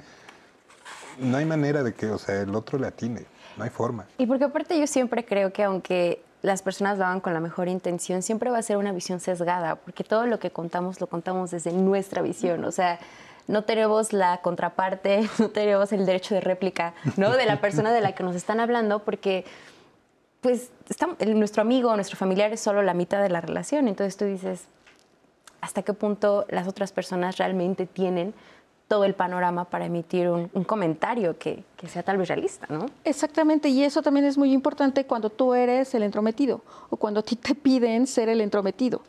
no hay manera de que, o sea, el otro le atine. No hay forma. Y porque aparte yo siempre creo que aunque las personas lo hagan con la mejor intención, siempre va a ser una visión sesgada, porque todo lo que contamos lo contamos desde nuestra visión, o sea, no tenemos la contraparte, no tenemos el derecho de réplica, ¿no? De la persona de la que nos están hablando, porque pues nuestro amigo, nuestro familiar es solo la mitad de la relación, entonces tú dices, ¿hasta qué punto las otras personas realmente tienen todo el panorama para emitir un, comentario que, sea tal vez realista, ¿no? Exactamente, y eso también es muy importante cuando tú eres el entrometido o cuando a ti te piden ser el entrometido.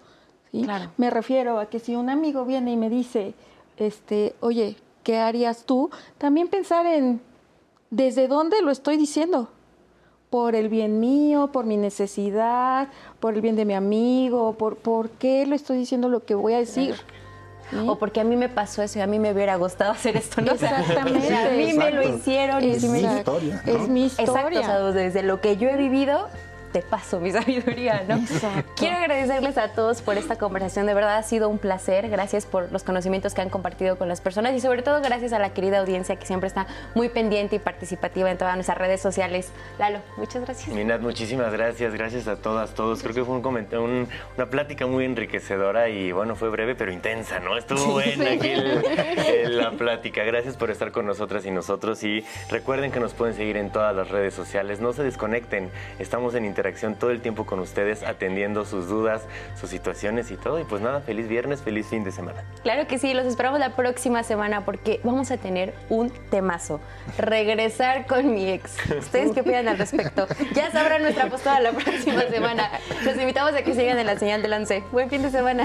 Claro. Me refiero a que si un amigo viene y me dice, este, oye, ¿qué harías tú? También pensar en desde dónde lo estoy diciendo. Por el bien mío, por mi necesidad, por el bien de mi amigo, por, por qué lo estoy diciendo lo que voy a decir. O porque a mí me pasó eso y a mí me hubiera gustado hacer esto. ¿no? O sea, Exactamente. a mí me lo Exacto. hicieron. Es mi Exacto. historia, ¿no? Es mi Exacto, historia. o sea, desde lo que yo he vivido, te paso mi sabiduría, ¿no? Exacto. Quiero agradecerles a todos por esta conversación, de verdad ha sido un placer, gracias por los conocimientos que han compartido con las personas y sobre todo gracias a la querida audiencia que siempre está muy pendiente y participativa en todas nuestras redes sociales. Lalo, muchas gracias. Minat, muchísimas gracias, gracias a todas, todos. Creo que fue un un- una plática muy enriquecedora y bueno, fue breve pero intensa, ¿no? Estuvo buena aquí el- el- la plática. Gracias por estar con nosotras y nosotros y recuerden que nos pueden seguir en todas las redes sociales. No se desconecten, estamos en interacción todo el tiempo con ustedes, atendiendo sus dudas, sus situaciones y todo. Y pues nada, feliz viernes, feliz fin de semana. Claro que sí, los esperamos la próxima semana porque vamos a tener un temazo. Regresar con mi ex. ¿Ustedes qué opinan al respecto? Ya sabrán nuestra postura la próxima semana. Los invitamos a que sigan en la señal del 11. Buen fin de semana.